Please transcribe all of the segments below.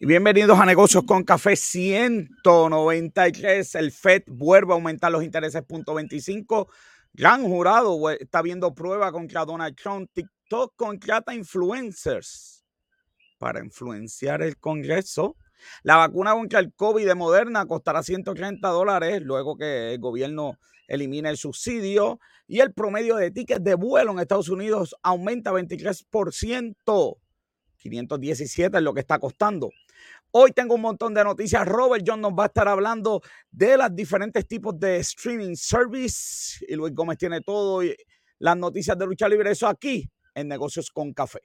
Y bienvenidos a Negocios con Café 193. El FED vuelve a aumentar los intereses punto 25. Gran jurado está viendo prueba contra Donald Trump. TikTok contrata influencers para influenciar el Congreso. La vacuna contra el COVID de Moderna costará 130 dólares luego que el gobierno elimine el subsidio. Y el promedio de tickets de vuelo en Estados Unidos aumenta 23%. 517 es lo que está costando. Hoy tengo un montón de noticias. Robert John nos va a estar hablando de los diferentes tipos de streaming service. Y Luis Gómez tiene todo las noticias de lucha libre. Eso aquí en Negocios con Café.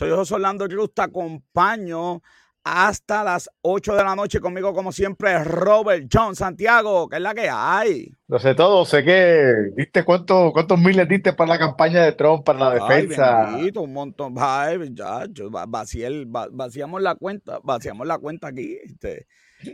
Soy José Orlando Cruz, te acompaño hasta las 8 de la noche conmigo, como siempre, Robert John Santiago, que es la que hay. Lo sé todo, sé que diste cuánto, cuántos miles diste para la campaña de Trump, para la defensa. Ay, un montón, ay, ya, vaciamos la cuenta, vaciamos la cuenta aquí. Este,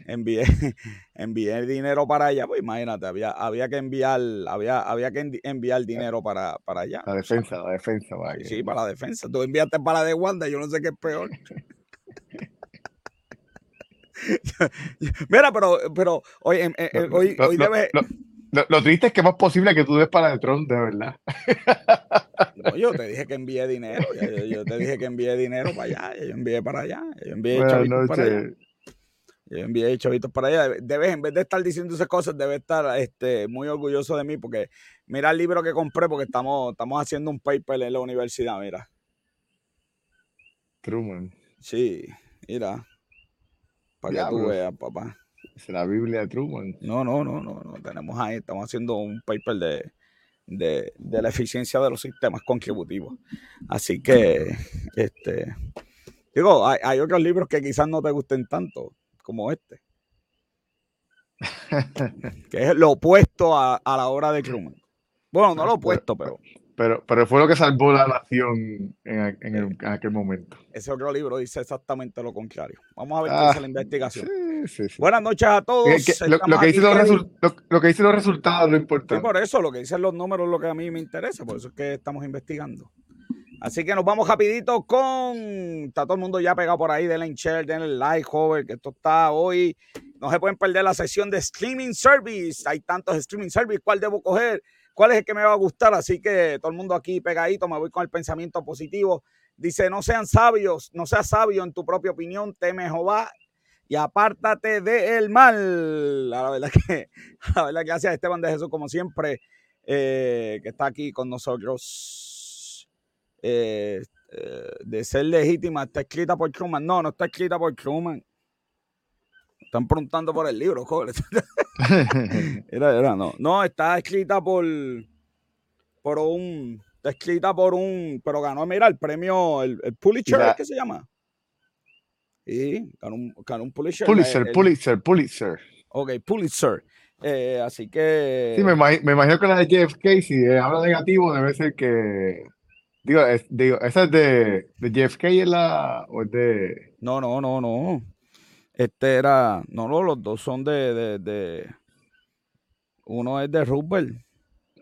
envié, envié dinero para allá, pues imagínate, había, había que enviar, había, había que enviar dinero para, para allá. La defensa, la defensa, vaya. Sí, para la defensa. Tú enviaste para la de Wanda, yo no sé qué es peor. Mira, pero, pero hoy, eh, eh, hoy, hoy debe... Lo, triste es que es más posible que tú des para el Trump, de verdad. No, yo te dije que envíe dinero. Yo, te dije que envíe dinero para allá. Yo envié para allá. Yo envié para allá. Yo envié chavitos para allá. Debes, en vez de estar diciendo esas cosas, debes estar este, muy orgulloso de mí porque mira el libro que compré porque estamos, estamos haciendo un paper en la universidad, mira. Truman. Sí, mira. Para que tú veas, papá. Es la Biblia de Truman. No, no, no, no, no. Tenemos ahí, estamos haciendo un paper de, de, de la eficiencia de los sistemas contributivos. Así que, este, digo, hay, hay, otros libros que quizás no te gusten tanto como este. que es lo opuesto a, a la obra de Truman. Bueno, no lo opuesto, pero pero, pero fue lo que salvó la nación en, aquel momento. Ese otro libro dice exactamente lo contrario. Vamos a ver qué es la ah, investigación. Buenas noches a todos. lo, que dicen los los resultados lo importante. por eso, lo que dicen los números es lo que a mí me interesa, por eso es que estamos investigando. Así que nos vamos rapidito con... Está todo el mundo ya pegado por ahí, denle share, denle like, joven, que esto está hoy. No se pueden perder la sesión de streaming service. Hay tantos streaming service, ¿cuál debo coger? cuál es el que me va a gustar. Así que todo el mundo aquí pegadito, me voy con el pensamiento positivo. Dice, no sean sabios, no seas sabio en tu propia opinión, teme Jehová y apártate del mal. La verdad que, la verdad gracias a Esteban de Jesús, como siempre, eh, que está aquí con nosotros. Eh, eh, de ser legítima, está escrita por Truman. No, no está escrita por Truman. Están preguntando por el libro, joder. era, era, no. No, está escrita por, por un. Está escrita por un. Pero ganó, mira, el premio, el, Pulitzer, ¿qué se llama? Sí, ganó un, ganó un Pulitzer. Pulitzer, Pulitzer, Pulitzer. Ok, Pulitzer. Eh, así que. Sí, me, imagino que la de JFK, si habla negativo, debe ser que. Digo, digo ¿esa es de, de JFK es la, o es de. No, no, no, no. Este era, no, no, los dos son de, de, uno es de Rupert.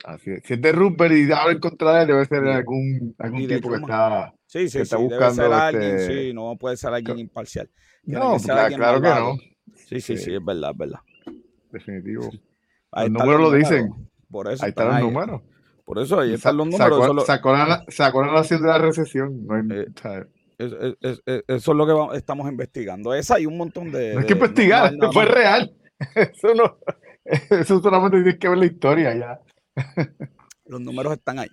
Así es. Si es de Rupert y habla en contra de él, debe ser algún, algún tipo que está, sí, sí, está sí, buscando. Debe ser alguien, este sí, no puede ser alguien imparcial. no, claro, que no. Sí, sí, sí, es verdad, es verdad. Definitivo. los números lo dicen. Por eso ahí están los números. Por eso ahí están los números. Sacó, la, sacó la nación de la recesión. No hay, eh, eso es lo que estamos investigando. Esa y un montón de. No hay que investigar, fue real. Eso no. Eso solamente tienes que ver la historia ya. Los números están ahí.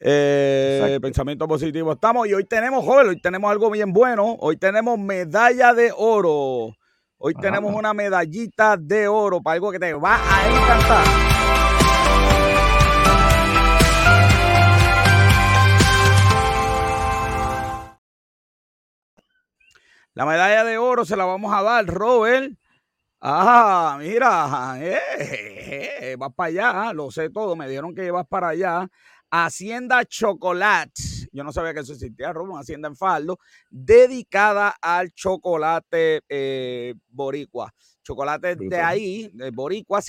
Eh, pensamiento positivo estamos. Y hoy tenemos, joven, hoy tenemos algo bien bueno. Hoy tenemos medalla de oro. Hoy tenemos ah. una medallita de oro para algo que te va a encantar. La medalla de oro se la vamos a dar, Robert, Ah, mira, eh, eh, eh, vas para allá, lo sé todo, me dijeron que vas para allá. Hacienda Chocolate, yo no sabía que eso existía, Robo, Hacienda en Faldo, dedicada al chocolate eh, boricua. Chocolate de ahí, de boricua,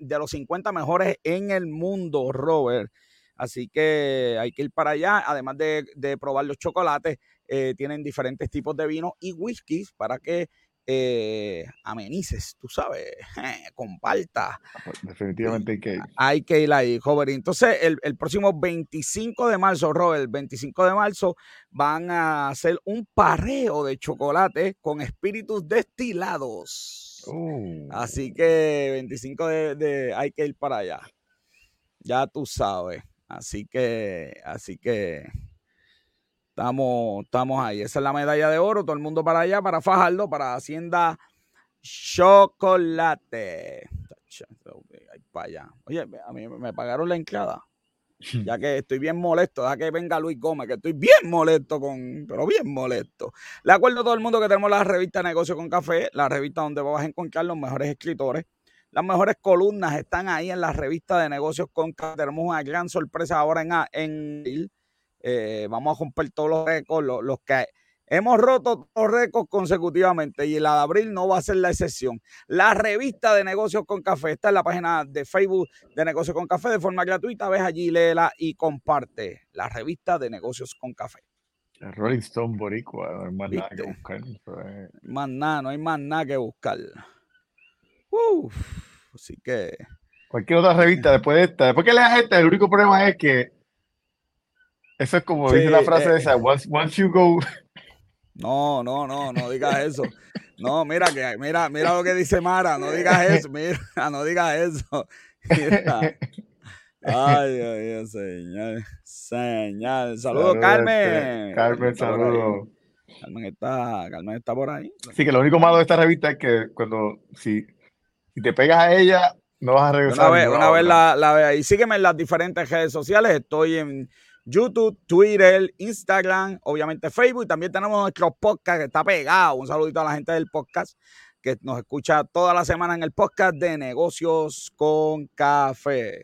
de los 50 mejores en el mundo, Robert. Así que hay que ir para allá, además de, de probar los chocolates, eh, tienen diferentes tipos de vino y whiskies para que eh, amenices, tú sabes, comparta. Ah, pues, definitivamente hay que ir. Hay que ir ahí, joven. Entonces, el, próximo 25 de marzo, Robert, el 25 de marzo, van a hacer un parreo de chocolate con espíritus destilados. Uh. Así que 25 de, de, hay que ir para allá. Ya tú sabes. Así que, así que Estamos, estamos ahí. Esa es la medalla de oro. Todo el mundo para allá, para Fajardo, para Hacienda Chocolate. para allá. Oye, a mí me pagaron la entrada. Ya que estoy bien molesto, ya que venga Luis Gómez, que estoy bien molesto con, pero bien molesto. Le acuerdo a todo el mundo que tenemos la revista Negocio con Café, la revista donde vas a encontrar los mejores escritores. Las mejores columnas están ahí en la revista de Negocios con Café. Tenemos una gran sorpresa ahora en, en eh, vamos a romper todos los récords, los, que hemos roto los récords consecutivamente y la de abril no va a ser la excepción. La revista de negocios con café está en la página de Facebook de negocios con café de forma gratuita. Ves allí, léela y comparte la revista de negocios con café. Rolling Stone Boricua, no hay más nada que buscar. Más nada, no hay más nada que buscar. así que. Cualquier otra revista después de esta, después que leas esta, el único problema es que eso es como dice la frase eh, esa, once, once you go. No, no, no, no digas eso. No, mira que, mira, mira lo que dice Mara, no digas eso, mira, no digas eso. Ay, ay, ay, señor. Señor. Saludos, Carmen. Carmen, saludos. Carmen está, Carmen está por ahí. Sí, que lo único malo de esta revista es que cuando si, si te pegas a ella, no vas a regresar. Una vez, una vez la, la ve ahí. Sígueme en las diferentes redes sociales. Estoy en YouTube, Twitter, Instagram, obviamente Facebook. Y también tenemos nuestro podcast que está pegado. Un saludito a la gente del podcast que nos escucha toda la semana en el podcast de negocios con café.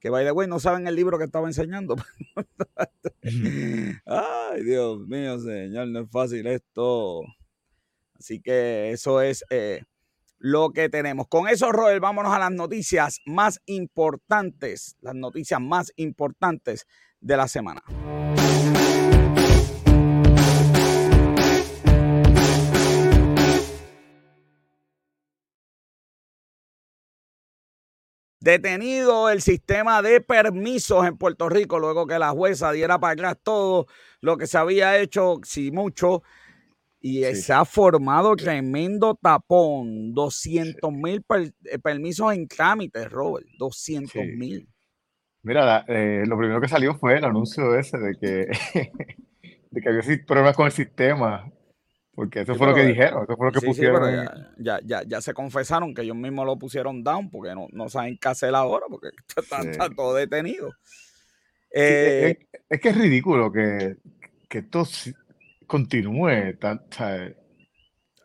Que by the way, no saben el libro que estaba enseñando. Ay, Dios mío, señor, no es fácil esto. Así que eso es eh, lo que tenemos. Con eso, Roel, vámonos a las noticias más importantes. Las noticias más importantes de la semana. Detenido el sistema de permisos en Puerto Rico luego que la jueza diera para atrás todo lo que se había hecho, si mucho, y se ha formado tremendo tapón. 200 mil eh, permisos en trámite, Robert. 200 mil. Mira, eh, lo primero que salió fue el anuncio ese de que, de que había problemas con el sistema, porque eso fue lo que dijeron, eso fue lo que pusieron. ya, ya, ya, se confesaron que ellos mismos lo pusieron down porque no, no saben qué hacer ahora, porque está, todo detenido. Eh, es, que es ridículo que, que esto continúe. Tan,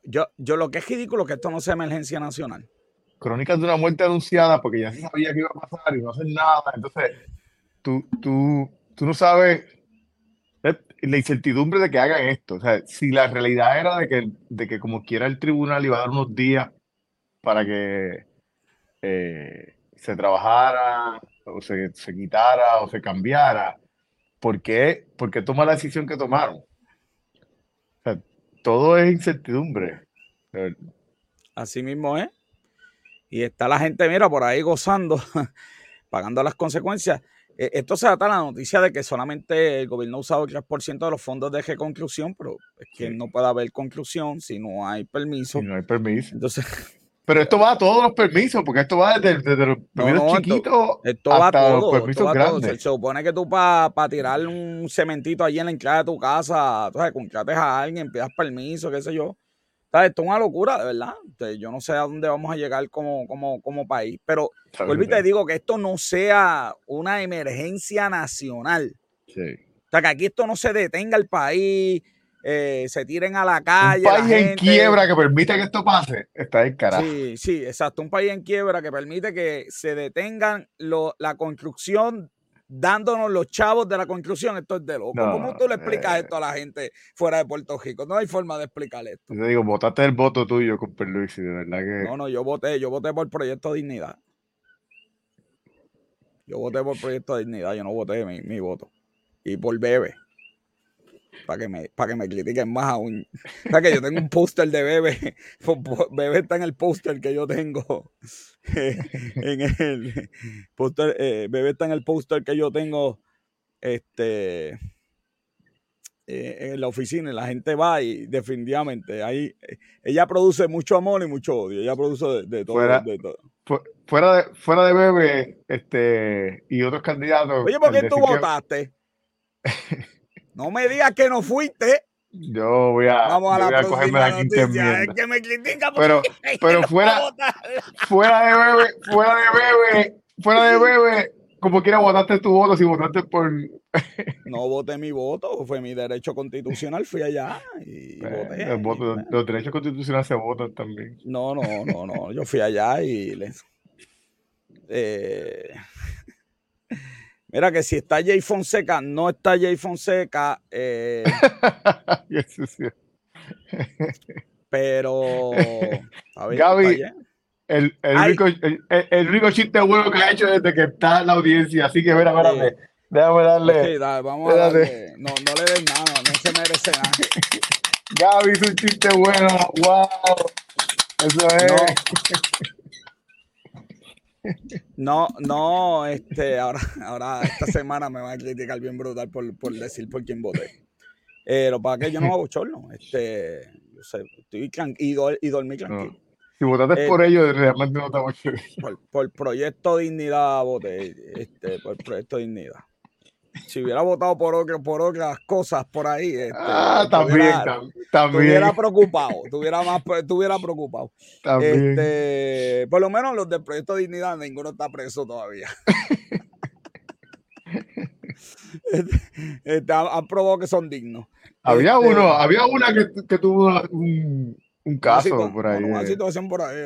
yo, yo lo que es ridículo es que esto no sea emergencia nacional crónicas de una muerte anunciada porque ya se sabía que iba a pasar y no hacen nada. Entonces, tú, tú, tú no sabes la incertidumbre de que hagan esto. O sea, si la realidad era de que, de que como quiera el tribunal iba a dar unos días para que eh, se trabajara o se, se, quitara o se cambiara, ¿por qué, ¿por qué toma la decisión que tomaron? Todo es incertidumbre. Así mismo es. Y está la gente, mira, por ahí gozando, pagando las consecuencias. E, esto se trata de la noticia de que solamente el gobierno ha usado el 3% de los fondos de reconstrucción, pero es que no puede haber conclusión si no hay permiso. Si no hay permiso. Entonces, pero esto va a todos los permisos, porque esto va desde, los permisos chiquitos esto, hasta los permisos grandes. Se supone que tú para tirar un cementito allí en la entrada de tu casa, tú sabes, contrates a alguien, pidas permiso, qué sé yo. Esto es una locura, de verdad. yo no sé a dónde vamos a llegar como, como, como país, pero vuelvo y te digo que esto no sea una emergencia nacional. Sí. O sea, que aquí esto no se detenga el país eh, se tiren a la calle. Un país en quiebra que permite que esto pase, está en carajo. Sí, sí, exacto. Un país en quiebra que permite que se detengan la construcción dándonos los chavos de la construcción, esto es de loco. ¿Cómo tú le explicas esto a la gente fuera de Puerto Rico? No hay forma de explicar esto. Yo digo, votaste el voto tuyo con Perluisi, de verdad que. No, no, yo voté, yo voté por Proyecto Dignidad. Yo voté por Proyecto Dignidad, yo no voté mi, mi voto. Y por Bebe para que me, para que me critiquen más aún. O sea que yo tengo un póster de Bebe. Bebe está en el póster que yo tengo. en el póster, eh, Bebe está en el póster que yo tengo. Este. Eh, en la oficina y la gente va y definitivamente ahí ella produce mucho amor y mucho odio ella produce de, todo, fuera, de todo. fuera de fuera de Bebe este y otros candidatos oye ¿por qué tú votaste? No me digas que no fuiste. Yo voy a, Vamos a la voy a cogerme la quinta Es que me critica pero, pero fuera, fuera de bebé, fuera de bebé, fuera de bebé, como quiera votaste tu voto, si votaste por. no voté mi voto, fue mi derecho constitucional, fui allá y voté. Los, derechos constitucionales se votan también. No, no, no, no. Yo fui allá y les. Eh, Mira que si está Jay Fonseca, no está Jay Fonseca. Eh, pero. Gaby, el, el, rico, el, rico, chiste bueno que ha hecho desde que está en la audiencia. Así que, mira, espérate. Déjame darle. Sí, dale, vamos a darle. No, no le des nada, no se merece nada. Gaby es un chiste bueno. ¡Wow! Eso es. No, no, este, ahora, ahora esta semana me van a criticar bien brutal por, por decir por quién voté. Eh, lo para que yo no hago chorno, este, yo sé, estoy tranquilo y, dormí tranquilo. Si votaste por eh, ellos, realmente no estamos por, por Proyecto Dignidad voté, este, por Proyecto Dignidad si hubiera votado por, por otras cosas por ahí, este, ah, también, también. Estuviera preocupado, estuviera más, estuviera preocupado. Este, por lo menos los del Proyecto Dignidad, ninguno está preso todavía. este, este han, probado que son dignos. Había uno, había una que, que tuvo un, un caso por ahí. Una situación por ahí.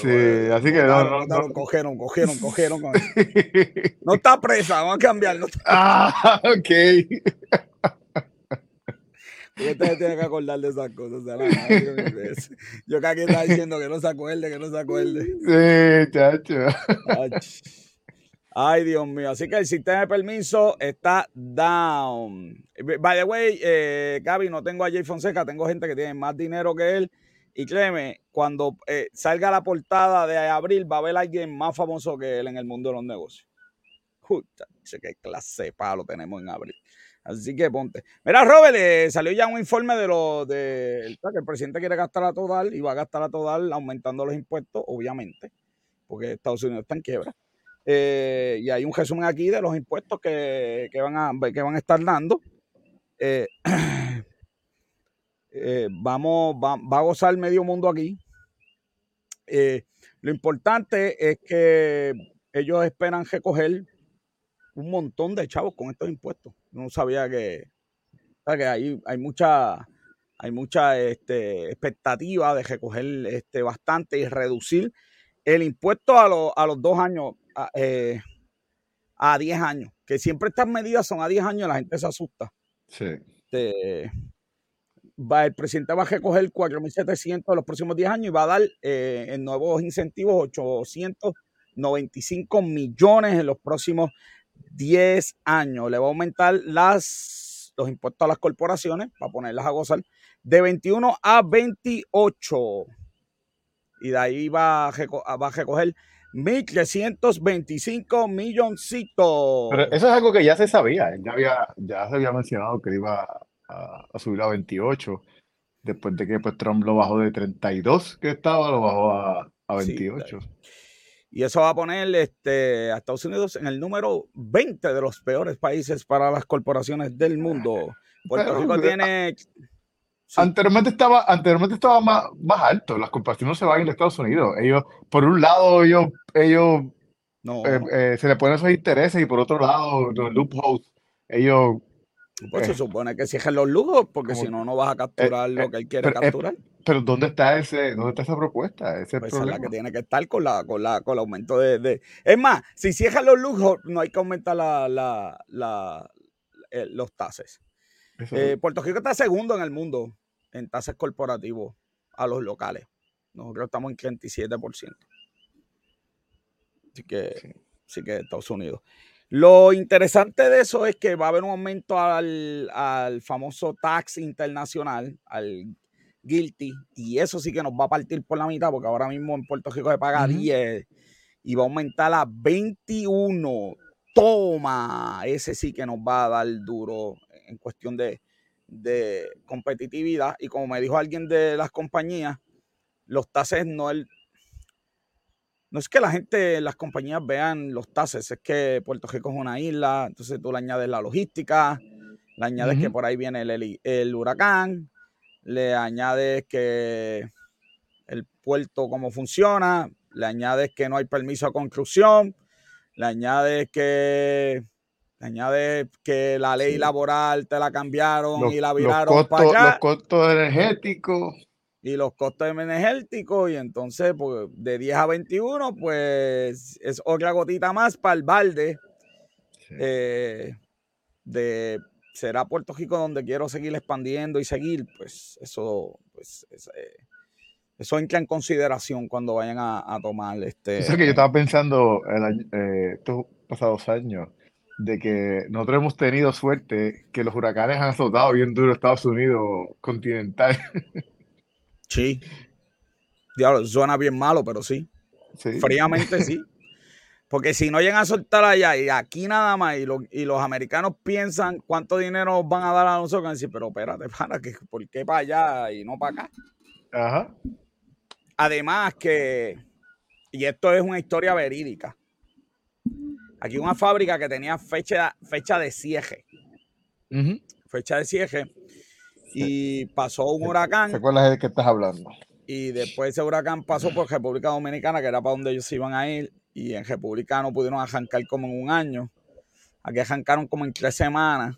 Sí, así que no, no, Cogieron, cogieron, cogieron. no está presa, vamos a cambiarlo. Ah, ok. Y usted tiene que acordar de esas cosas. yo que aquí está diciendo que no se acuerde, que no se acuerde. Sí, chacho. Ay, Dios mío. Así que el sistema de permiso está down. By the way, eh, Gaby, no tengo a Jay Fonseca, tengo gente que tiene más dinero que él. Y créeme, cuando eh, salga la portada de abril, va a haber alguien más famoso que él en el mundo de los negocios. Justa, qué clase de palo tenemos en abril. Así que ponte. Mira, Robert, eh, salió ya un informe de lo de que el presidente quiere gastar a total y va a gastar a total aumentando los impuestos, obviamente, porque Estados Unidos está en quiebra. Eh, y hay un resumen aquí de los impuestos que, van, a, que van a estar dando. Eh, eh, vamos, va, a gozar medio mundo aquí. lo importante es que ellos esperan recoger un montón de chavos con estos impuestos. No sabía que, que hay, hay mucha, hay mucha este, expectativa de recoger este, bastante y reducir el impuesto a, a los dos años a, eh, a 10 años, que siempre estas medidas son a 10 años, la gente se asusta. Sí. Este, va, el presidente va a recoger 4.700 en los próximos 10 años y va a dar eh, en nuevos incentivos 895 millones en los próximos 10 años. Le va a aumentar las, los impuestos a las corporaciones, para ponerlas a gozar, de 21 a 28. Y de ahí va a, va a recoger 1.325 milloncitos. Pero eso es algo que ya se sabía. Ya, había, ya se había mencionado que iba a, subir a 28. Después de que pues, Trump lo bajó de 32 que estaba, lo bajó a, 28. y eso va a poner este, a Estados Unidos en el número 20 de los peores países para las corporaciones del mundo. Puerto Rico tiene Anteriormente estaba, anteriormente estaba más, más alto. Las corporaciones se van a Estados Unidos. Ellos, por un lado, ellos, ellos eh, eh, se le ponen esos intereses y por otro lado, los loopholes, ellos Pues se Eh. supone que cierren los lujos, porque si no, no vas a capturar lo que él quiere pero, capturar. Pero ¿dónde está ese, dónde está esa propuesta? Ese Pues esa es la que tiene que estar con la, con la, con el aumento de, de- Es más, si cierran los lujos, no hay que aumentar la, la, la- los tases. Puerto Rico está segundo en el mundo en tases corporativos a los locales. Nosotros estamos en 37%. Así que, Sí. sí que Estados Unidos. Lo interesante de eso es que va a haber un aumento al, al famoso tax internacional, al guilty, y eso sí que nos va a partir por la mitad, porque ahora mismo en Puerto Rico se paga Ujú. 10 y va a aumentar a 21. Toma, ese sí que nos va a dar duro en cuestión de, de competitividad. Y como me dijo alguien de las compañías, los tases no el, no es que la gente, las compañías vean los tases, es que Puerto Rico es una isla, entonces tú le añades la logística, le añades que por ahí viene el huracán, le añades que el puerto cómo funciona, le añades que no hay permiso de construcción, le añades que le añades que la ley Sí. laboral te la cambiaron Los, y la los viraron costos, para allá los costos energéticos. y los costos energéticos y entonces pues, de 10 a 21 pues es otra gotita más para el balde Sí. eh, de será Puerto Rico donde quiero seguir expandiendo y seguir pues eso pues es, eh, eso entra en consideración cuando vayan a, a tomar este sabes que yo estaba pensando el año- eh, estos pasados años de que nosotros hemos tenido suerte que los huracanes han azotado bien duro Estados Unidos continental. sí diablo suena bien malo pero sí Sí. Fríamente sí. Porque si no llegan a soltar allá y aquí nada más y, lo- y los americanos piensan cuánto dinero van a dar a nosotros, van a decir, pero espérate, para, que, ¿por qué para allá y no para acá? Ajá. Además que, y esto es una historia verídica, aquí una fábrica que tenía fecha, fecha de cierre, fecha de cierre, y pasó un ¿Te huracán acuerdas de qué estás hablando? y después ese huracán pasó por República Dominicana, que era para donde ellos se iban a ir, y en República no pudieron arrancar como en un año. Aquí arrancaron como en tres semanas,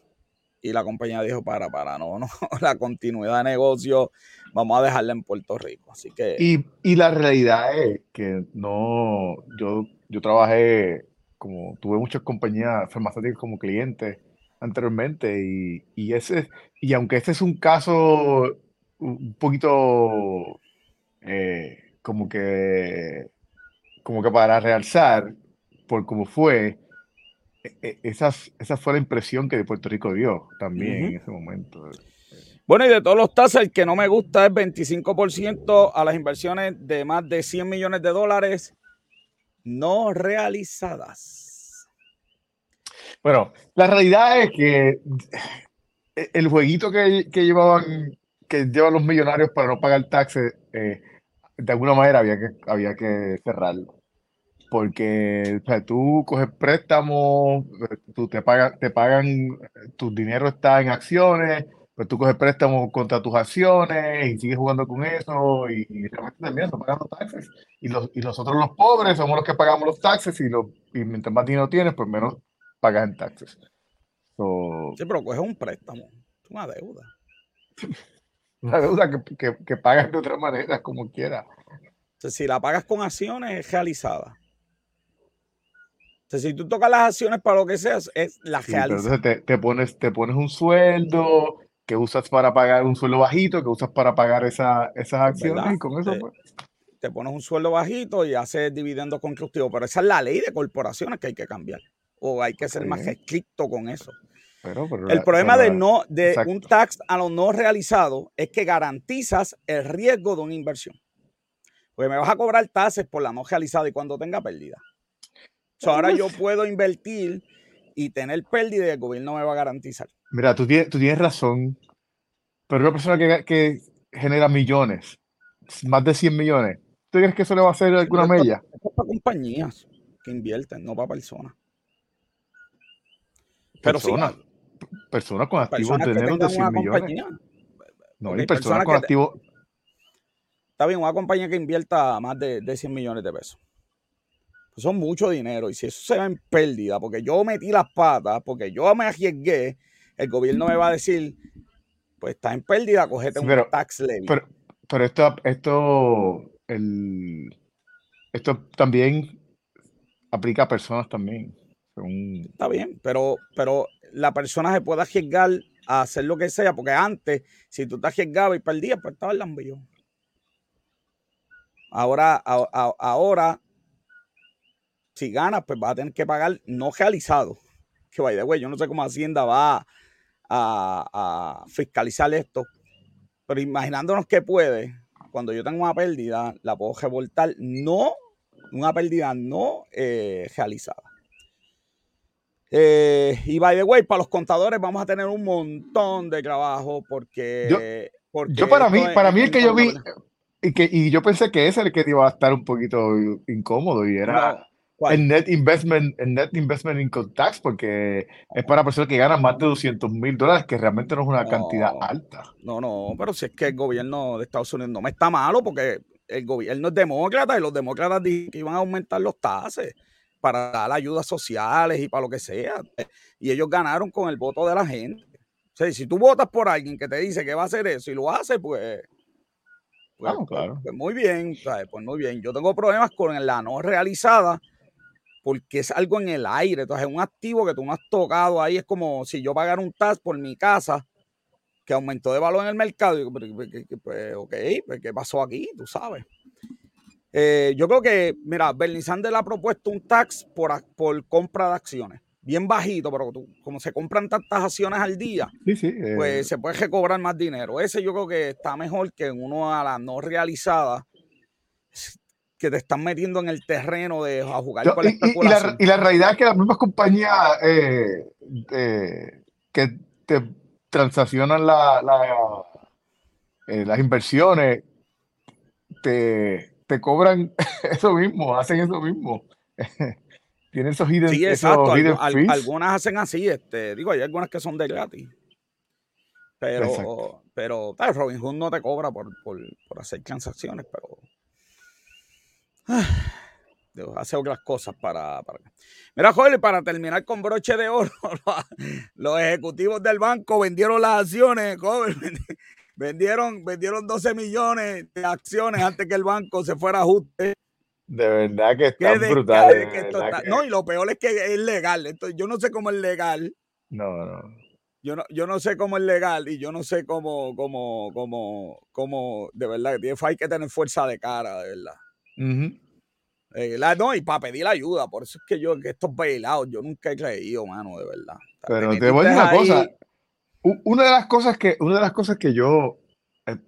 y la compañía dijo, para, para, no, no, la continuidad de negocio vamos a dejarla en Puerto Rico. Así que, Y, y la realidad es que no, yo, yo trabajé como, tuve muchas compañías farmacéuticas como clientes anteriormente y, y ese, y aunque este es un caso un poquito eh, como que, como que para realzar por cómo fue, e- e- esas, esa fue la impresión que Puerto Rico dio también en ese momento. bueno, y de todos los tasas, el que no me gusta es 25% a las inversiones de más de 100 millones de dólares no realizadas. Bueno, la realidad es que eh, el jueguito que, llevaban, que llevan los millonarios para no pagar taxes, eh, de alguna manera había que, había que cerrarlo. Porque tú coges préstamos, eh, tú te pagan, te pagan, eh, tu dinero está en acciones, pero tú coges préstamos contra tus acciones y sigues jugando con eso y, y realmente terminas no pagando taxes. Y, los, y nosotros los pobres somos los que pagamos los taxes y, los, y mientras más dinero tienes, pues menos pagas en taxes. So, Sí, pero coge un préstamo, es una deuda. una deuda que, que, que pagas de otra manera, como quiera. Entonces, si la pagas con acciones, es realizada. Entonces, si tú tocas las acciones para lo que sea, es la Sí, realiza. entonces te, te pones, te pones un sueldo que usas para pagar un sueldo bajito, que usas para pagar esa, esas acciones ¿Verdad? y con eso pues, Te pones un sueldo bajito y haces dividendos constructivos. Pero esa es la ley de corporaciones que hay que cambiar. O hay que ser más estricto con eso. pero, pero El problema pero de no de exacto. un tax a lo no realizado es que garantizas el riesgo de una inversión. Porque me vas a cobrar tasas por la no realizada y cuando tenga pérdida. So, ahora yo puedo invertir y tener pérdida y el gobierno me va a garantizar. Mira, tú tienes, tú tienes razón, pero una persona que, que genera millones, más de 100 millones, ¿tú crees que eso le va a hacer alguna Pero mella? Esto es para compañías que invierten, no para personas. Pero sí, Personas, personas con activos personas de dinero de tengan 100 una millones. compañía. No, Ok, y personas personas con te- activos, Está bien, una compañía que invierta más de, de 100 millones de pesos. Pues son mucho dinero. Y si eso se va en pérdida, porque yo metí las patas, porque yo me arriesgué el gobierno me va a decir, pues está en pérdida, cogete un tax levy. Pero, pero esto, esto, el, esto también aplica a personas también. Está bien, pero, pero la persona se puede arriesgar a hacer lo que sea, porque antes, si tú te arriesgabas y perdías, pues estaba el lambillo. Ahora, ahora, si ganas, pues vas a tener que pagar no realizado. Que vaya, güey, yo no sé cómo Hacienda va a, fiscalizar esto, pero imaginándonos que puede, cuando yo tengo una pérdida, la puedo revoltar, no, una pérdida no eh, realizada. Eh, y by the way, para los contadores vamos a tener un montón de trabajo porque. Yo, para mí, para mí el que yo vi, y, que, y yo pensé que ese era el que iba a estar un poquito incómodo y era el net investment, el net investment income tax, porque es para personas que ganan más de 200 mil dólares, que realmente no es una cantidad alta. No, no, pero si es que el gobierno de Estados Unidos no me está malo porque el gobierno es demócrata y los demócratas dijeron que iban a aumentar los taxes para dar ayudas sociales y para lo que sea. Y ellos ganaron con el voto de la gente. O sea, si tú votas por alguien que te dice que va a hacer eso y lo hace, pues, pues, pues, claro. pues muy bien, pues muy bien. Yo tengo problemas con la no realizada porque es algo en el aire. Entonces, es un activo que tú no has tocado ahí. Es como si yo pagara un tax por mi casa que aumentó de valor en el mercado. Y, pues, ok, pues, ¿qué pasó aquí? Tú sabes. Eh, yo creo que, mira, Bernie Sanders ha propuesto un tax por, por compra de acciones. Bien bajito, pero como se compran tantas acciones al día, eh. pues se puede recobrar más dinero. Ese yo creo que está mejor que uno a la no realizada que te están metiendo en el terreno de jugar con la especulación. Y, la, realidad es que las mismas compañías eh, que te transaccionan la, las inversiones te te cobran eso mismo, hacen eso mismo. Tienen esos hidden, sí, exacto. algunas hacen así, este, digo, hay algunas que son de gratis. Pero, pero tal, Robin Hood no te cobra por, hacer transacciones, pero hace otras cosas para, para... Mira, Joel, para terminar con broche de oro, los ejecutivos del banco vendieron las acciones, joven, Vendieron, vendieron 12 millones de acciones antes que el banco se fuera a ajuste. De verdad que está brutal. No, y lo peor es que es legal. Entonces, yo no sé cómo es legal. No, no. Yo no, yo no sé cómo es legal y yo no sé cómo, cómo, cómo, cómo, de verdad, hay que tener fuerza de cara, de verdad. Eh, no, y para pedir ayuda, por eso es que yo, que estos bailados, yo nunca he creído, mano, de verdad. Pero te voy a decir una cosa, una de las cosas que, una de las cosas que yo he,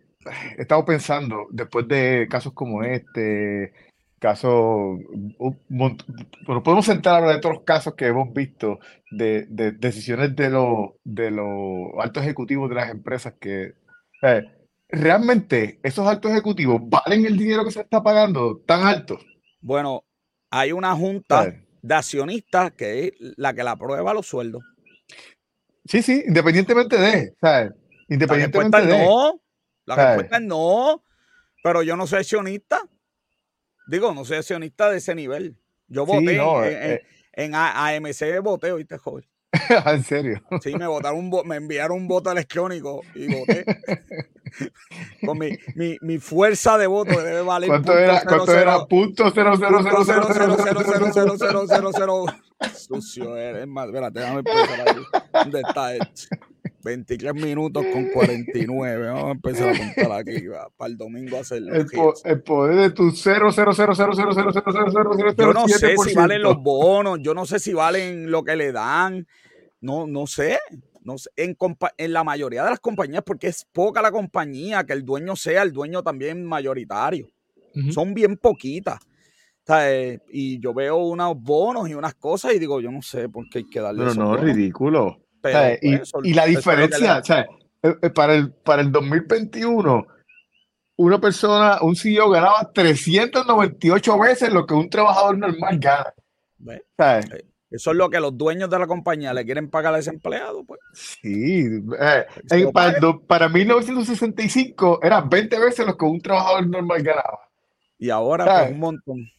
estado pensando después de casos como este, casos, bueno, podemos sentar a hablar de todos los casos que hemos visto de, decisiones de los, de los altos ejecutivos de las empresas que realmente esos altos ejecutivos valen el dinero que se está pagando tan alto. Bueno, hay una junta de accionistas que es la que la aprueba los sueldos. Sí, sí, independientemente de, ¿sabes? Independientemente la de. No, la respuesta es no, pero yo no soy accionista. Digo, no soy accionista de ese nivel. Yo voté eh, en, eh. AMC, voté, oíste, joven. ¿En serio? Sí, me votaron un me enviaron un voto electrónico y voté. Con mi, mi, mi, fuerza de voto debe valer. ¿Cuánto era? ¿Cuánto era? Punto cero cero cero cero cero cero cero cero cero cero Sucio eres. más, espérate, déjame empezar ahí. ¿Dónde está 23 minutos con 49. Vamos a empezar a contar aquí. Va, para el domingo hacerlo. El, el poder de tu 0, 0, 0, 0, 0, 0, 0, 0, 0, Yo no sé si valen los bonos. Yo no sé si valen lo que le dan. No, no sé. No sé. En, en la mayoría de las compañías, porque es poca la compañía que el dueño sea el dueño también mayoritario. Son bien poquitas. y yo veo unos bonos y unas cosas y digo, yo no sé por qué hay que darle Pero no, ridículo. Y, la diferencia, para, el, para el 2021, una persona, un CEO ganaba 398 veces lo que un trabajador normal gana. ¿sabes? Eso es lo que los dueños de la compañía le quieren pagar a ese empleado. Pues. Sí, eh, para, para, 1965 era 20 veces lo que un trabajador normal ganaba. Y ahora pues, un montón.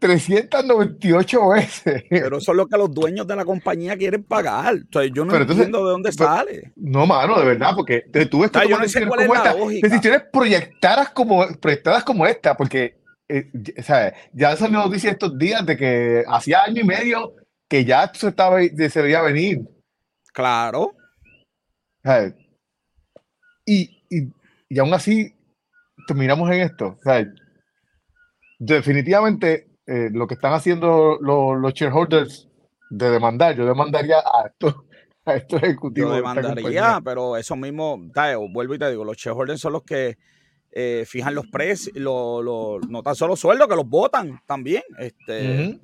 398 veces. Pero eso es lo que los dueños de la compañía quieren pagar. O sea, yo no entiendo de dónde sale. No, mano, de verdad, porque tú ves que yo no sé cuál es la lógica. decisiones proyectadas como, proyectadas como esta, porque eh, ¿sabes? ya esa noticia estos días de que hacía año y medio que ya se, estaba, se veía venir. Claro. Y, y, y aún así terminamos en esto. definitivamente eh, lo que están haciendo los, shareholders de demandar, yo demandaría a estos, a estos ejecutivos. Yo demandaría, pero eso mismo, vuelvo y te digo, los shareholders son los que eh, fijan los precios, no tan solo sueldos, que los votan también. Este,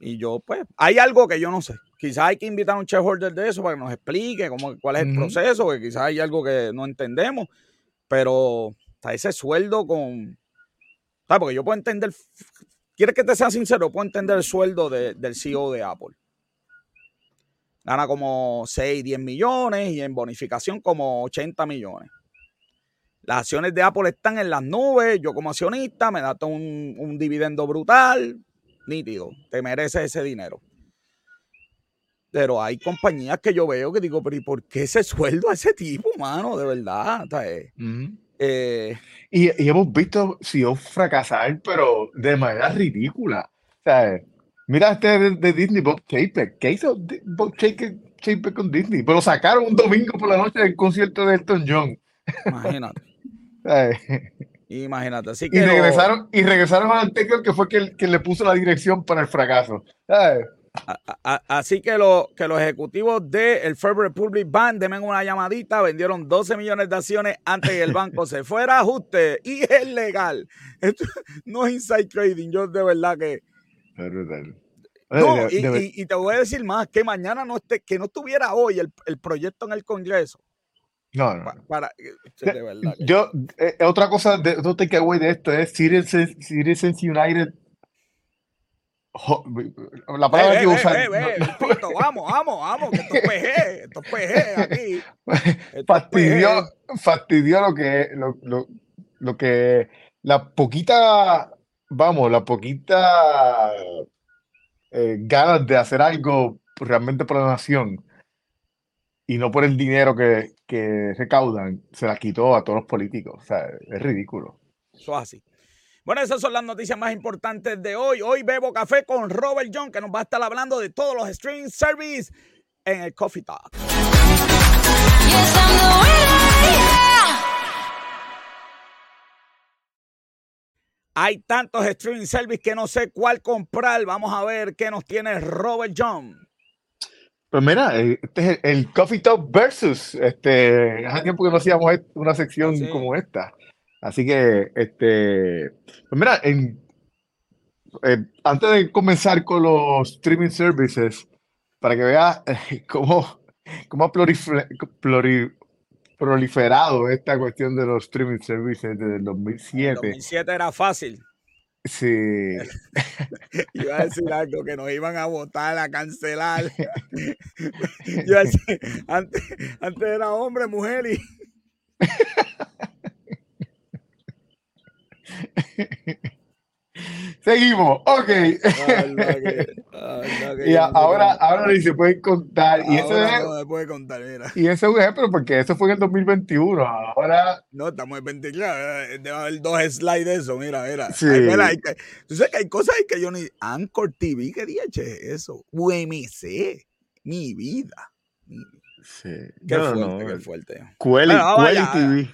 Y yo, pues, hay algo que yo no sé. Quizás hay que invitar a un shareholder de eso para que nos explique cómo, cuál es el proceso, que quizás hay algo que no entendemos, pero ese sueldo con... Porque yo puedo entender ¿Quieres que te sea sincero? Puedo entender el sueldo del CEO de Apple. Gana como 6, 10 millones y en bonificación como 80 millones. Las acciones de Apple están en las nubes. Yo como accionista me da un, dividendo brutal. Nítido. Te mereces ese dinero. Pero hay compañías que yo veo que digo, pero ¿y por qué ese sueldo a ese tipo, mano? De verdad. Eh, y, hemos visto CEO fracasar, pero de manera ridícula. O sea, mira este de, Disney, Bob Chapek. ¿Qué hizo Bob Chapek, con Disney? Pero lo sacaron un domingo por la noche del concierto de Elton John. Imagínate. Imagínate. Así que y, regresaron, y regresaron al anterior que fue quien, le puso la dirección para el fracaso. Así que, lo, que los ejecutivos del el First Republic Bank denme una llamadita, vendieron 12 millones de acciones antes que el banco se fuera a ajuste y es legal. Esto no es inside trading, yo de verdad que... No, y, te voy a decir más, que mañana no esté, que no estuviera hoy el, proyecto en el Congreso. No, no. Para, de verdad Yo, eh, otra cosa, de, otro takeaway de esto es Citizens United la palabra que usar. vamos, vamos, vamos, que esto es PG, esto es PG aquí. fastidió, fastidió lo que, lo, lo, que, la poquita, vamos, la poquita eh, ganas de hacer algo realmente por la nación y no por el dinero que, que recaudan, se la quitó a todos los políticos. O sea, es ridículo. Eso es así. Bueno, esas son las noticias más importantes de hoy. Hoy bebo café con Robert John, que nos va a estar hablando de todos los streaming service en el Coffee Talk. Hay tantos streaming service que no sé cuál comprar. Vamos a ver qué nos tiene Robert John. Pues mira, eh, este es el Coffee Talk versus. Este, hace tiempo que no hacíamos una sección como esta. Así que, este, pues mira, en, eh, antes de comenzar con los streaming services, para que veas eh, cómo, cómo ha proliferado esta cuestión de los streaming services desde el 2007. El 2007 era fácil. Sí. Iba a decir algo que nos iban a votar, a cancelar. Yo decir, antes, antes era hombre, mujer y. Seguimos, ok. y ahora, ahora ni se pueden contar. y eso es, no se puede contar, mira. Y ese es un ejemplo porque eso fue en el 2021. Ahora. No, estamos en 20, Debe haber dos slides de eso, mira, mira. Sí. tú sabes que hay cosas que yo ni. Anchor TV, ¿qué día es eso? UMC, mi vida. Sí. Qué fuerte, qué fuerte. Quality, TV.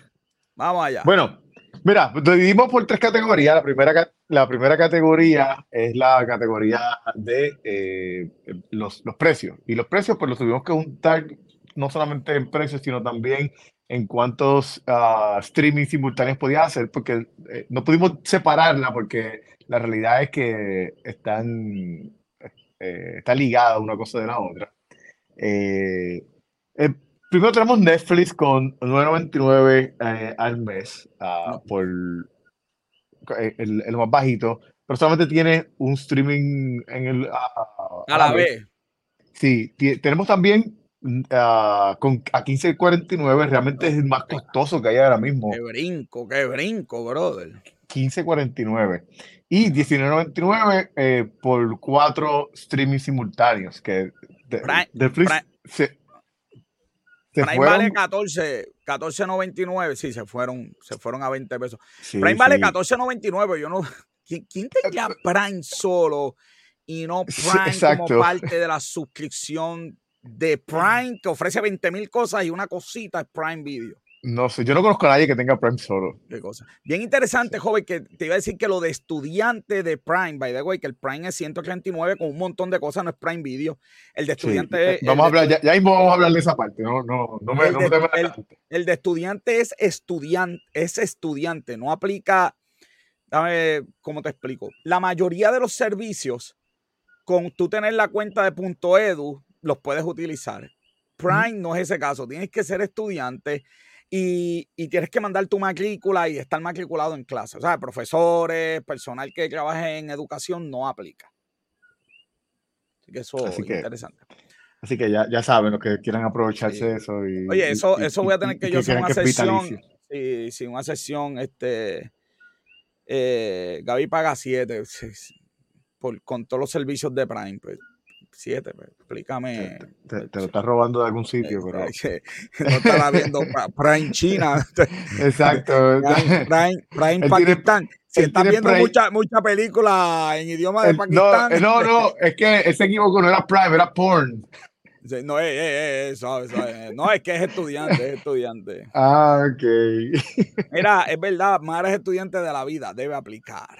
Vamos allá. Bueno, Mira, dividimos por tres categorías. La primera, la primera categoría es la categoría de eh, los, los, precios. Y los precios, pues los tuvimos que juntar no solamente en precios, sino también en cuántos uh, streaming simultáneos podía hacer, porque eh, no pudimos separarla, porque la realidad es que están, eh, está una cosa de la otra. Eh, Primero tenemos Netflix con 9.99 eh, al mes uh, por eh, el, el, más bajito, pero solamente tiene un streaming en el uh, a la vez. Sí, tenemos también uh, con, a 15.49, realmente es el más costoso que hay ahora mismo. Qué brinco, qué brinco, brother. 15.49. Y 19.99 eh, por cuatro streaming simultáneos. Que de, Prime- Netflix Prime- se Prime fueron. vale 14, 14.99, sí, se fueron, se fueron a 20 pesos. Sí, Prime vale sí. 14.99, yo no... ¿Quién, quién tendría Prime solo y no Sí, Prime exacto. como parte de la suscripción de Prime que ofrece 20 mil cosas y una cosita es Prime Video? No sé, yo no conozco a nadie que tenga Prime solo. Qué cosa. Bien interesante, joven, que te iba a decir que lo de estudiante de Prime, by the way, que el Prime es 139 con un montón de cosas, no es Prime Video. El de Sí, estudiante es- Vamos a de hablar, ya, ya mismo vamos a hablar de esa parte. No, no, no me, El no de- me. El de estudiante es estudiante, es estudiante, no aplica, dame, ¿cómo te explico? La mayoría de los servicios, con tú tener la cuenta de punto edu, los puedes utilizar. Prime no es ese caso, tienes que ser estudiante y, y tienes que mandar tu matrícula y estar matriculado en clase. O sea, profesores, personal que trabaje en educación no aplica. Así que eso Así es que- interesante. Así que ya, ya saben los que quieran aprovecharse Sí. de eso. Y, Oye, eso, y- eso voy a tener que yo hacer una sesión. Sí, sí, una sesión, este. Eh, Gaby paga 7 por, con todos los servicios de Prime. Pues, 7, pues, explícame. Te, te lo estás robando de algún sitio, pero. Ay, que no estará viendo Prime China, Exacto. Prime, Prime, Prime Él tiene- Pakistán. Si estás viendo Prime- mucha, mucha película en idioma de El- no, Pakistán. eh, no, no, es que ese equivoco no era Prime, era porn. No, eh, eh, eh, suave, suave. no, es que es estudiante, es estudiante. Ah, ok. Mira, es verdad, Mara es estudiante de la vida, debe aplicar.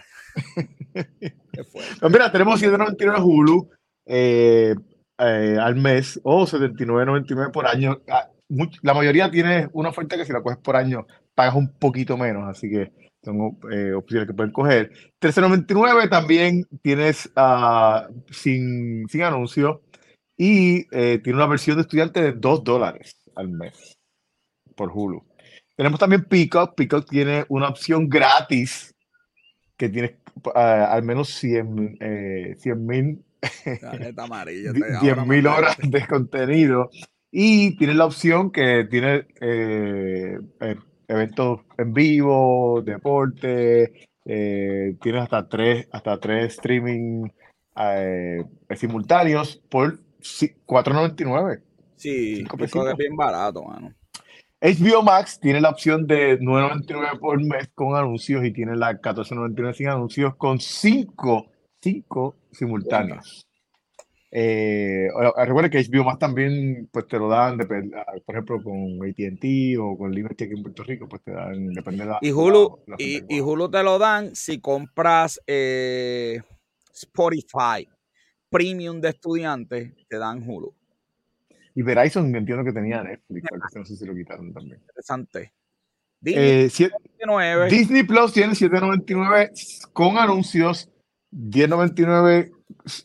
Qué fuerte. Pues mira, tenemos 7.99 Hulu eh, eh, al mes o 79.99 por año. Ah, La mayoría tiene una oferta que si la coges por año pagas un poquito menos, así que son eh, opciones que pueden coger. 13.99 también tienes ah, sin, sin anuncio y eh, tiene una versión de estudiante de 2 dólares al mes por Hulu. Tenemos también Peacock. Peacock tiene una opción gratis que tienes ah, al menos 100 eh, 100 mil La neta amarilla. di- te- 10 ahora mil horas de contenido y tienes la opción que tiene eh, eh, eventos en vivo, deporte, eh, tienes hasta tres, hasta tres streaming eh, simultáneos por si- 4.99. Sí, es bien barato, mano. HBO Max tiene la opción de 9.99 por mes con anuncios y tiene la 14.99 sin anuncios con cinco, cinco simultáneos. Eh, ahora, recuerda que HBO Max también pues te lo dan, ah, por ejemplo, con AT&T o con Liberty aquí en Puerto Rico, pues te dan, depende de la, Y Hulu, la- la y. Hulu te lo dan si compras eh, Spotify Premium de estudiantes, te dan Hulu. Y Verizon entiendo que tenía Netflix, no sé si lo quitaron también. Interesante. Disney Eh, siete- 19, Disney Plus tiene 7.99 con anuncios, 10.99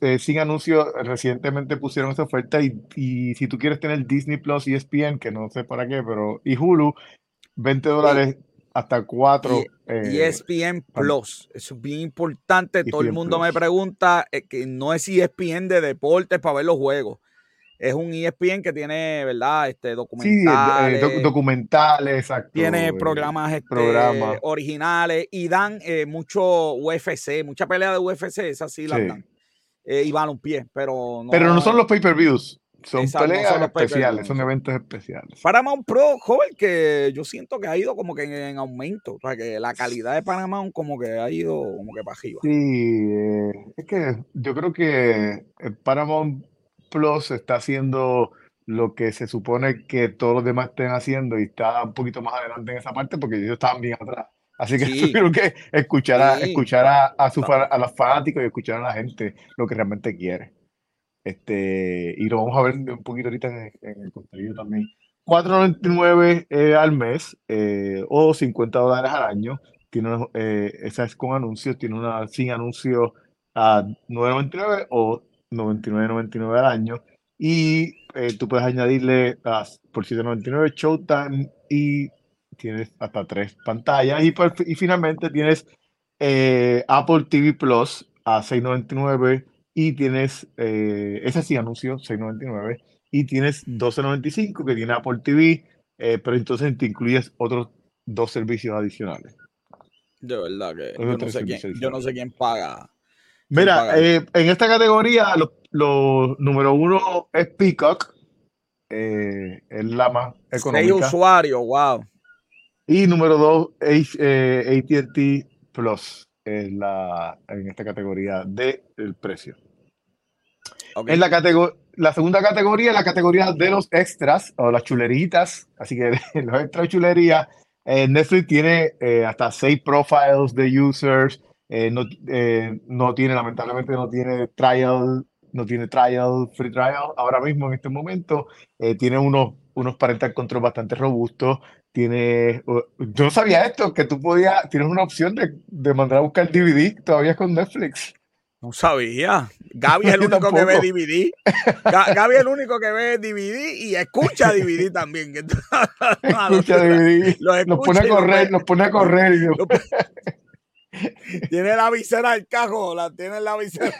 eh, sin anuncios. Recientemente pusieron esa oferta y, y si tú quieres tener Disney Plus y E ESPN, que no sé para qué, pero y Hulu, 20 dólares hasta 4. y ESPN Plus. Eso es bien importante. Todo el mundo me pregunta eh, que no es E ESPN de deportes para ver los juegos. Es un ESPN que tiene, ¿verdad? Este, sí, eh, documentales. doc- documentales, exacto. tiene eh, programas este, programas. originales y dan eh, mucho UFC, mucha pelea de UFC, esas sí las Sí. dan. Eh, y balompié, pero no. Pero no son los pay-per-views, son Exacto, no peleas son especiales, son sí. eventos especiales. Paramount Pro, joven, que yo siento que ha ido como que en, en aumento. O sea, que la calidad de Paramount como que ha ido como que para arriba. Sí, eh, es que yo creo que Paramount Plus está haciendo lo que se supone que todos los demás estén haciendo y está un poquito más adelante en esa parte porque ellos estaban bien atrás. Así que Sí. tuvieron que escuchar a, Sí. escuchar a, a, su a los fanáticos y escuchar a la gente lo que realmente quiere. Este, y lo vamos a ver un poquito ahorita en, en el contenido también. 4.99 eh, al mes eh, o 50 dólares al año. Tiene, eh, esa es con anuncios, tiene una sin anuncios a 9.99 o 99.99 al año. Y eh, tú puedes añadirle a- por 7.99 Showtime y tienes hasta tres pantallas. Y, por- y finalmente tienes eh, Apple TV Plus a 6.99 y tienes, eh, ese sin anuncio, 6.99 y tienes 12.95 que tiene Apple TV, eh, pero entonces te incluyes otros dos servicios adicionales. De verdad que yo no, sé quién, yo no sé quién paga. Mira, eh, en esta categoría, los número uno es Peacock. Eh, es la más económica. Seis usuarios, wow. Y número dos, eh, ATT Plus en, la, en esta categoría de el precio. En la, la segunda categoría es la categoría de los extras o las chuleritas. Así que los extras chulerías. Eh, Netflix tiene eh, hasta seis profiles de users. No, no tiene, lamentablemente, no tiene trial no tiene trial, free trial ahora mismo en este momento. tiene unos, unos parental control bastante robustos tiene, yo no sabía esto, que tú podías, tienes una opción de, mandar a buscar DVD todavía con Netflix. No sabía. Gaby es el único que ve DVD. Gaby es el único que ve DVD y escucha DVD también. escucha DVD. Los, pone a correr, los pone a correr. Tiene la visera del cajo, la tiene la visera.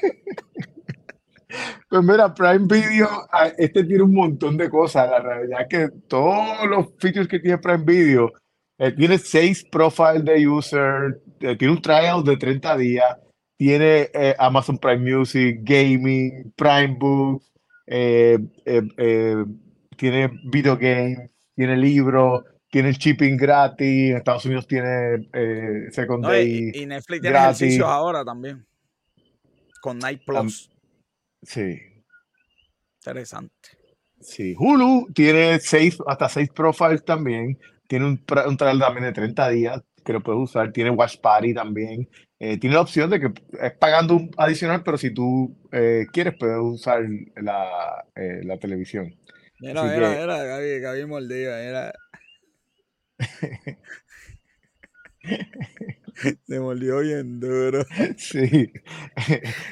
Pues mira, Prime Video, ah, este tiene un montón de cosas. La realidad es que todos los features que tiene Prime Video, eh, tiene seis profiles de user, eh, tiene un trial de 30 días, tiene eh, Amazon Prime Music, Gaming, Prime Books, tiene video games, tiene libros, tiene el shipping gratis, en Estados Unidos tiene Second Day. Y, Netflix tiene ejercicios ahora también, con Night Plus. Sí. Interesante. Sí, Hulu tiene seis, hasta seis profiles también. Tiene un, un trial también de 30 días que lo puedes usar. Tiene Watch Party también. Eh, tiene la opción de que es pagando un adicional, pero si tú eh, quieres, puedes usar la, eh, la televisión. Mira, mira, mira, Gaby, Gaby Moldía, era. Se mordió bien duro. Sí.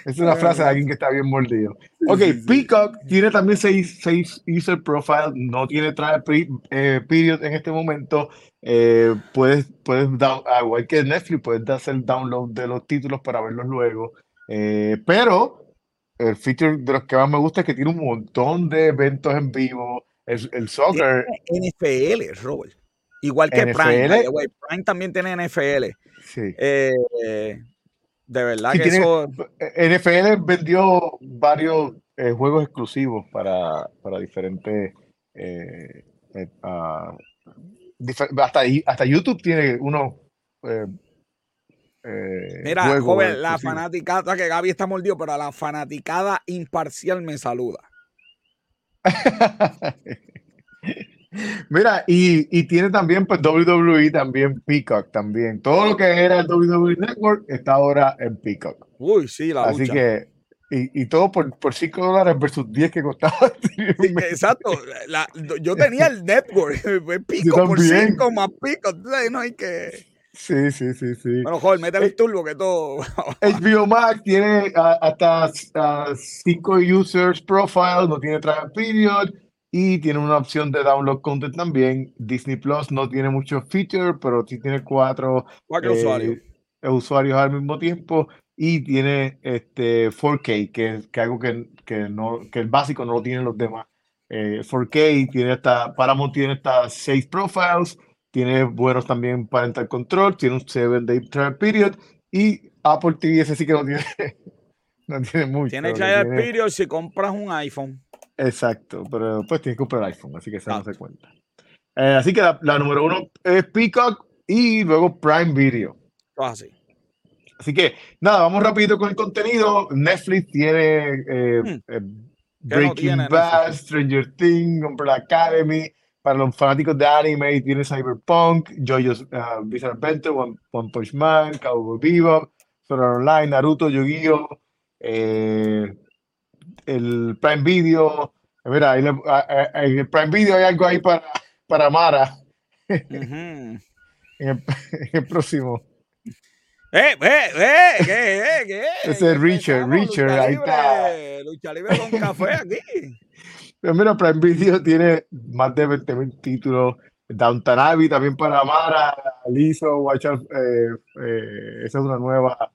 Es una frase de alguien que está bien mordido. Ok, Peacock tiene también seis, seis user profile, no tiene trial eh, period en este momento. Eh, puedes, puedes igual que Netflix, puedes hacer el download de los títulos para verlos luego. Eh, pero el feature de los que más me gusta es que tiene un montón de eventos en vivo. El, el soccer. NFL, Robert. Igual que Prime. Prime también tiene NFL. Sí. Eh, de verdad que eso. NFL vendió varios eh, juegos exclusivos para, para diferentes. Eh, uh, hasta, hasta YouTube tiene uno. Mira, joven, la fanaticada, que Gaby está mordido, pero a la fanaticada imparcial me saluda. Mira, y, y, tiene también pues WWE, también Peacock, también. Todo lo que era el WWE Network está ahora en Peacock.Y sí, la Así que, y, y, todo por, por 5 dólares versus 10 que costaba. exacto. La, yo tenía el Network, Peacock por 5 más Peacock. No hay que... Sí, sí, sí, sí. Bueno, joder, métele el eh, turbo que todo. HBO Max tiene hasta 5 users profile, no tiene trial period y tiene una opción de download content también. Disney Plus no tiene muchos features, pero sí tiene cuatro, usuarios. Eh, usuarios al mismo tiempo. Y tiene este 4K, que es algo que, que, no, que el básico no lo tienen los demás. 4K, eh, tiene hasta, Paramount tiene hasta 6 profiles, tiene buenos también parental control, tiene un 7 day trial period y Apple TV ese sí que no tiene, no tiene mucho. Tiene trial period si compras un iPhone. Exacto, pero pues tienes que comprar iPhone, así que se no se cuenta. Eh, así que la, número uno es Peacock y luego Prime Video. así. Así que nada, vamos rapidito con el contenido. Netflix tiene eh, hmm. eh, Breaking Bad, Stranger Things, Umbrella Academy. Para los fanáticos de anime tiene Cyberpunk, JoJo's uh, Bizarre Adventure, One, Punch Man, Cowboy Bebop, Sword Online, Naruto, Yu-Gi-Oh! El Prime Video. Mira, en el Prime Video hay algo ahí para, para Mara. en, el, próximo. ¡Eh, eh, eh! ¿Qué, eh, qué? Ese es Richard, Richard, ahí está. Lucha libre con café aquí. Pero mira, Prime Video tiene más de 20.000 títulos. Downton Abbey también para Mara, Lizo, Watch Out, eh, eh, esa es una nueva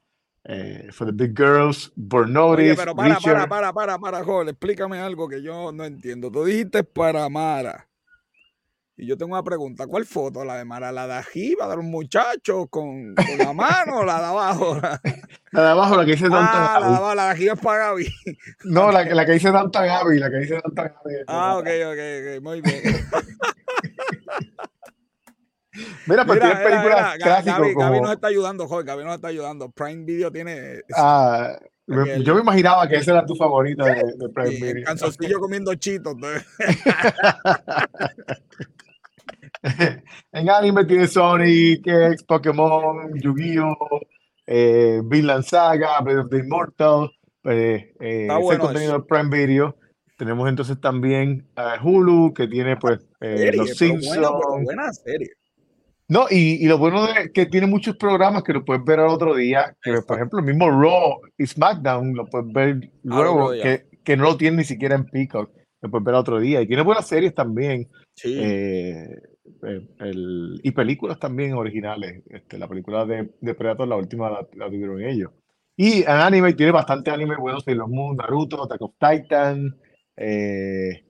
eh, for the Big Girls, Burn Notice. pero para, para, para, para, para, Joel, explícame algo que yo no entiendo. Tú dijiste para Mara. Y yo tengo una pregunta, ¿cuál foto? ¿La de Mara, la de arriba, de los muchachos, con, con la mano, o la de abajo? La de abajo, la que dice tanta Ah, la de Gaby. abajo, la de arriba es para Gaby. No, la, que- la que dice tanta Gaby, la que dice tanta Gaby. Ah, ok, ok, ok, muy bien. Mira, pues Mira, tienes mira, películas clásicas Gaby, como... Gaby nos está ayudando, joder, Gaby nos está ayudando. Prime Video tiene Ah, Aquel- yo me imaginaba que esa era tu favorita de, de Prime el Video. canzoncillo comiendo chitos. en anime tiene Sonic, X, Pokémon, Yu-Gi-Oh, eh, Vinland Saga, Blade of the Immortal, eh, eh, Está ese bueno contenido eso. de Prime Video. Tenemos entonces también a Hulu, que tiene pues eh, serie, Los pero buena, Simpsons. buena serie. No, y, y lo bueno de que tiene muchos programas que lo puedes ver al otro día, que Exacto. por ejemplo el mismo Raw y SmackDown lo puedes ver luego, que, que no lo tiene ni siquiera en Peacock, lo puedes ver al otro día. Y tiene buenas series también, Sí. eh, eh, el- y películas también originales. Este, la película de, de Predator, la última la, la tuvieron ellos. Y en anime tiene bastante anime bueno, Sailor Moon, Naruto, Attack of Titan, eh,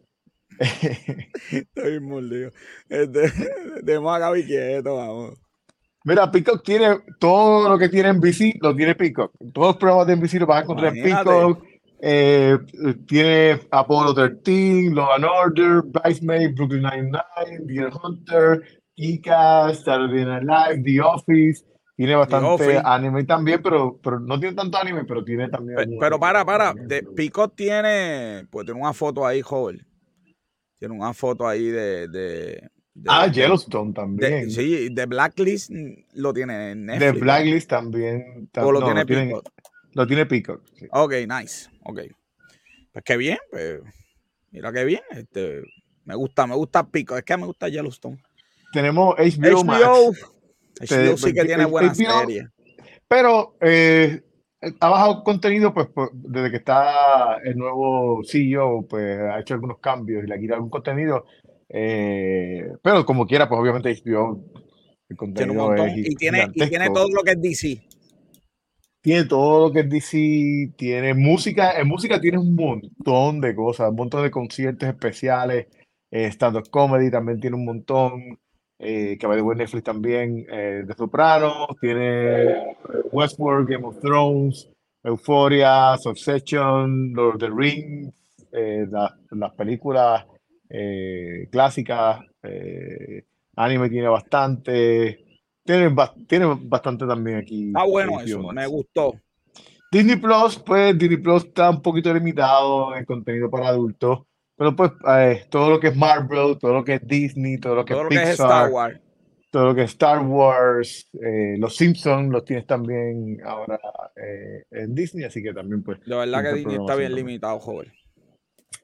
Estoy mordido. Este, Demos a Gaby quieto, vamos. Mira, Peacock tiene todo lo que tiene NBC, lo tiene Peacock. Todos los programas de NBC los vas a encontrar en. Peacock. Eh, tiene Apollo 13, Law and Order, Bridesmaid, Brooklyn Nine-Nine, Deer Hunter, Kick-Ass, Saturday Night Live, The Office. Tiene bastante anime también, pero, pero no tiene tanto anime, pero tiene también. Pe- algunos Pero para, para. De, pero- Picot tiene. Pues tiene una foto ahí, joven. Tiene una foto ahí de. de, de- Ah, de- Yellowstone de- también. sí, de Blacklist lo tiene Netflix. Blacklist también. tam- O lo no, tiene Peacock. lo tiene Peacock. sí. Ok, nice. Ok. Pues qué bien. Pues, mira qué bien. Este, me gusta, me gusta Pico. Es que me gusta Yellowstone. Tenemos HBO, Max. HBO. Te- HBO sí que tiene buenas series. Pero eh, ha bajado contenido, pues, pues, desde que está el nuevo CEO, pues ha hecho algunos cambios y le ha quitado algún contenido. eh, pero como quiera, pues obviamente HBO, el Tiene un contenido montón. es Y tiene, y tiene todo lo que es DC. Tiene todo lo que es DC, tiene música, en música tiene un montón de cosas, un montón de conciertos especiales, eh, stand-up comedy también tiene un montón, eh, que va de Netflix también, eh, de Sopranos, tiene Westworld, Game of Thrones, Euphoria, Succession, Lord of the Rings, eh, la- las películas eh, clásicas, eh, anime tiene bastante, tiene, tiene bastante también aquí. Está bueno eso. Me gustó. Disney Plus, pues Disney Plus está un poquito limitado en contenido para adultos, pero pues eh, todo lo que es Marvel, todo lo que es Disney, todo lo que Todo es lo que es Star Wars. todo lo que es Star Wars, eh, los Simpsons los tienes también ahora eh, en Disney, así que también pues De verdad que tienes Disney está bien limitado, joven.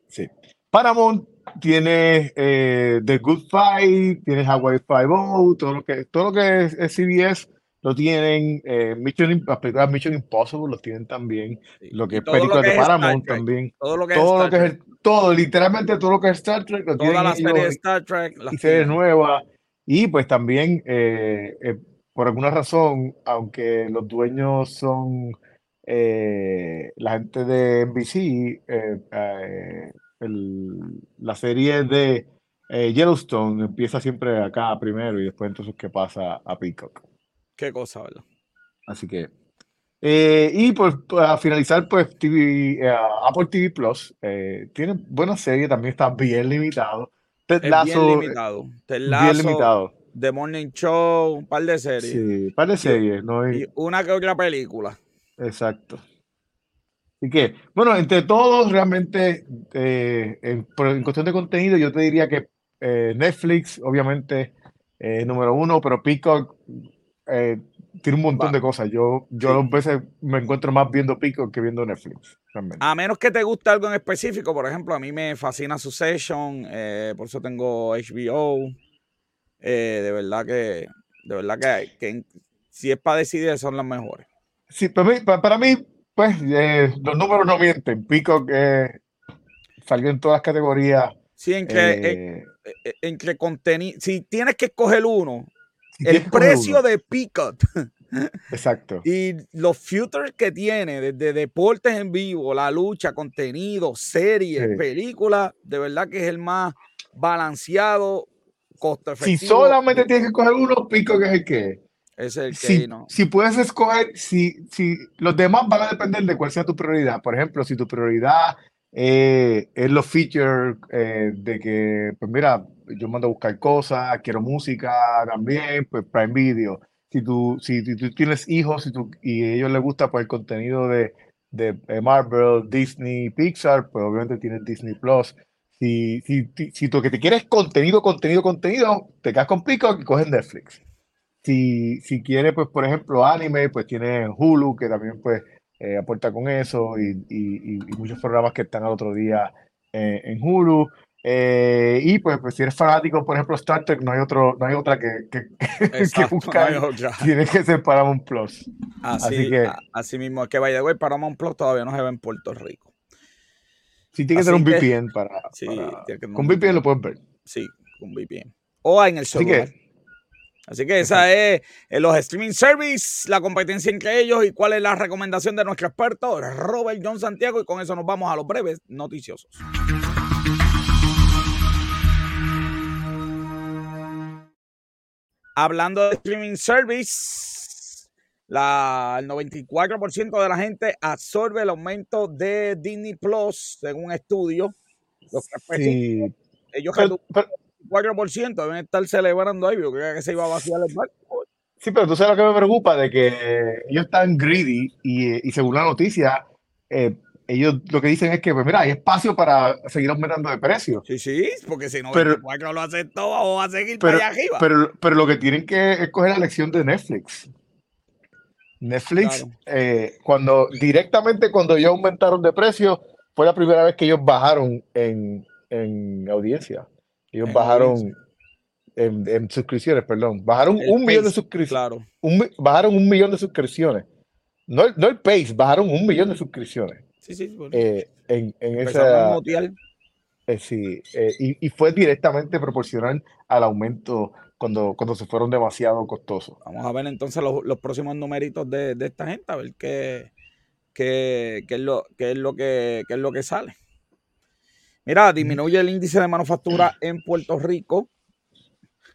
Sí. Paramount tiene eh, The Good Fight, tiene Hawaii Five-O, todo lo que, todo lo que es, es CBS lo tienen, eh, Mission, las películas Mission Impossible los tienen también, Sí. lo que es lo películas de Star Paramount también. Todo lo que es todo lo Star que es el- todo, literalmente todo lo que es Star Trek lo tienen Todas las series de Star Trek las y series nuevas. Y pues también, eh, eh, por alguna razón, aunque los dueños son eh, la gente de NBC, el- la serie de Yellowstone empieza siempre acá primero y después entonces que pasa a Peacock. Qué cosa, ¿verdad? Así que. eh, y pues para finalizar, pues TV, eh, Apple TV Plus eh, tiene buena serie, también está bien limitado. Ted Es bien Lasso, eh, limitado. Ted bien Lasso, limitado. The Morning Show, un par de series. Sí, par de series, ¿no? hay- Y una que otra película. Exacto. Así que, bueno, entre todos, realmente, eh, en, por- en cuestión de contenido, yo te diría que eh, Netflix, obviamente, eh, número uno, pero Peacock eh, tiene un montón Va. de cosas. Yo, yo Sí. a veces me encuentro más viendo Peacock que viendo Netflix, realmente. A menos que te guste algo en específico, por ejemplo, a mí me fascina Succession, eh, por eso tengo HBO. eh, de verdad que, de verdad que, que en- si es para decidir, son las mejores. Sí, para mí, pa- para mí, pues, eh, los números no mienten. Peacock eh, salió en todas las categorías. Sí, entre, eh, eh, eh, entre contenido, si tienes que escoger uno, el precio de Peacock Exacto. y los futures que tiene, desde deportes en vivo, la lucha, contenido, series, Sí. películas, de verdad que es el más balanceado costo efectivo. Si solamente tienes que coger uno, pico que es el que es el que si, no. si puedes escoger, si, si los demás van a depender de cuál sea tu prioridad. Por ejemplo, si tu prioridad eh, es los features eh, de que, pues mira, yo mando a buscar cosas, quiero música también, pues Prime Video. Si tú, si, tú tienes hijos y, a ellos les gusta pues, el contenido de, de Marvel, Disney, Pixar, pues obviamente tienes Disney Plus. Si, si, si, tú que te quieres contenido, contenido, contenido, te quedas con pico y coges Netflix. Si, si quiere, pues, por ejemplo, anime, pues tiene Hulu, que también, pues, eh, aporta con eso, y, y, y, muchos programas que están al otro día eh, en Hulu. Eh, y pues, pues, si eres fanático, por ejemplo, Star Trek, no hay, otro, no hay otra que, que, que buscar. No Tienes que ser Paramount Plus. Así, así, que, así mismo, es que vaya, güey, Paramount Plus todavía no se ve en Puerto Rico. Sí, tiene que tener un VPN para. Sí, para con VPN lo puedes ver. Sí, con VPN. O en el celular. Así que, Así que esa es eh, los streaming service, la competencia entre ellos y cuál es la recomendación de nuestro experto Robert John Santiago. Y con eso nos vamos a los breves noticiosos. Hablando de streaming service, la, el 94% de la gente absorbe el aumento de Disney Plus, según un estudio. Los sí. ellos 4% deben estar celebrando ahí, yo creía que se iba a vaciar el barco. Sí, pero tú sabes lo que me preocupa, de que ellos están greedy y, y según la noticia, eh, ellos lo que dicen es que, pues mira, hay espacio para seguir aumentando de precio. Sí, sí, porque si no, pero, lo aceptó, vamos a seguir pero, para allá arriba. Pero, pero lo que tienen que es coger la lección de Netflix. Netflix, eh, cuando directamente cuando ellos aumentaron de precio, fue la primera vez que ellos bajaron en, en audiencia. Ellos bajaron en, suscripciones, perdón. Bajaron un millón de suscripciones. Claro. bajaron un millón de suscripciones. No, no el Pace, bajaron un millón de suscripciones. Sí, sí, eh, en, en esa. Eh, sí, eh, y, y, fue directamente proporcional al aumento cuando, cuando se fueron demasiado costosos. Vamos a ver entonces los, los próximos numeritos de, de, esta gente, a ver qué, qué, qué, es, lo, qué, es, lo que, qué es lo que sale. Mira, disminuye el índice de manufactura en Puerto Rico.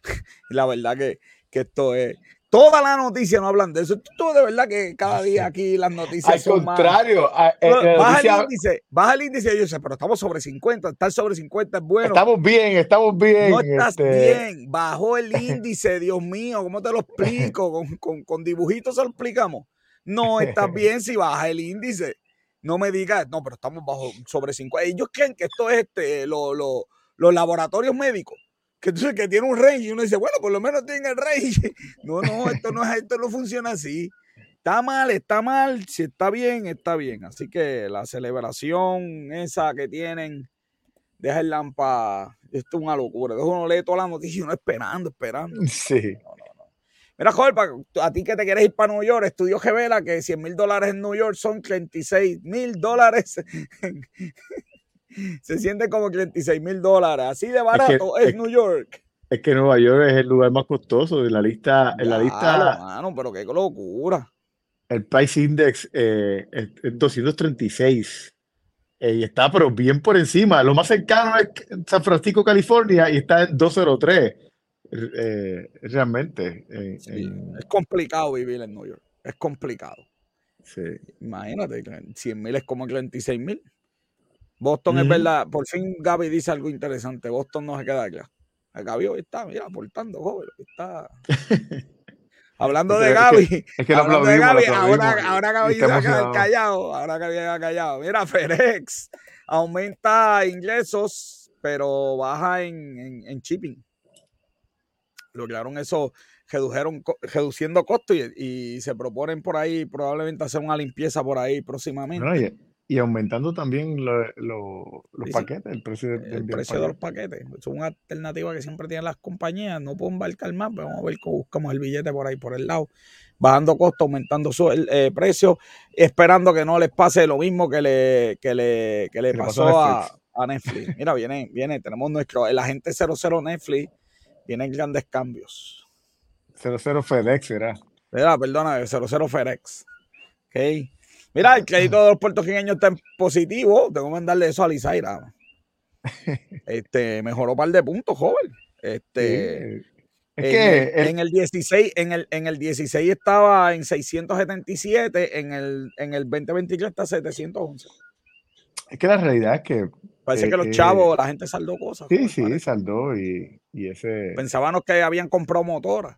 la verdad que, esto es. Toda la noticia no hablan de eso. Tú de verdad que cada día aquí las noticias Al son contrario. baja, el índice, baja el índice. Yo sé, pero estamos sobre 50. Estar sobre 50 es bueno. Estamos bien, estamos bien. No estás este. bien. Bajó el índice, Dios mío. ¿Cómo te lo explico? Con, con, con dibujitos se lo explicamos. No estás bien si baja el índice no me digas, no, pero estamos bajo sobre 50. Ellos creen que esto es este, lo, los laboratorios médicos, que, que tiene un range y uno dice, bueno, por lo menos tiene el range. No, no, esto no, es, esto no funciona así. Está mal, está mal, si está bien, está bien. Así que la celebración esa que tienen, deja el lampa, esto es una locura. Entonces uno lee toda la noticia y uno esperando, esperando. Sí. Mira, joder, a ti que te quieres ir para Nueva York, estudio revela que 100 mil dólares en New York son 36 mil dólares. Se siente como 36 mil dólares. Así de barato es, New York. Es que Nueva York es el lugar más costoso de la lista. En la lista mano, pero qué locura. El Price Index eh, es, 236. Eh, y está, pero bien por encima. Lo más cercano es San Francisco, California, y está en 203 eh, realmente. Es complicado vivir en New York. Es complicado. Imagínate, 100 mil es como 36 mil. Boston es verdad. Por fin Gaby dice algo interesante. Boston no se queda allá. Gaby hoy está, mira, aportando, joven. Está. Hablando de Gaby. Es que, hablando de Gaby, ahora, ahora Gaby se ha callado. Ahora Gaby ha callado. Mira, FedEx aumenta ingresos, pero baja en, en, en shipping lograron eso, redujeron, reduciendo costos y, se proponen por ahí probablemente hacer una limpieza por ahí próximamente. Y, aumentando también los paquetes, el precio, el precio de los paquetes. Es una alternativa que siempre tienen las compañías. No puedo embarcar más, pero vamos a ver cómo buscamos el billete por ahí, por el lado. Bajando costos, aumentando su el, eh, precio, esperando que no les pase lo mismo que le, que le, que le pasó, a, Netflix. Mira, viene, viene, tenemos nuestro, el agente 00 Netflix tienen grandes cambios. 00 FedEx, ¿verdad? Mira, perdona, 00 FedEx. Ok. Mira, el crédito de los puertorriqueños está en positivo. Tengo que mandarle eso a Lizaira. Este, mejoró un par de puntos, joven. Este, es en, que el, en, el, 16, en el, en el 16 estaba en 677, en el, en el 2023 está 711. Es que la realidad es que. Parece eh, que los eh, chavos, la gente saldó cosas. Sí, sí, parece. saldó y, y, ese. Pensábamos que habían comprado motoras.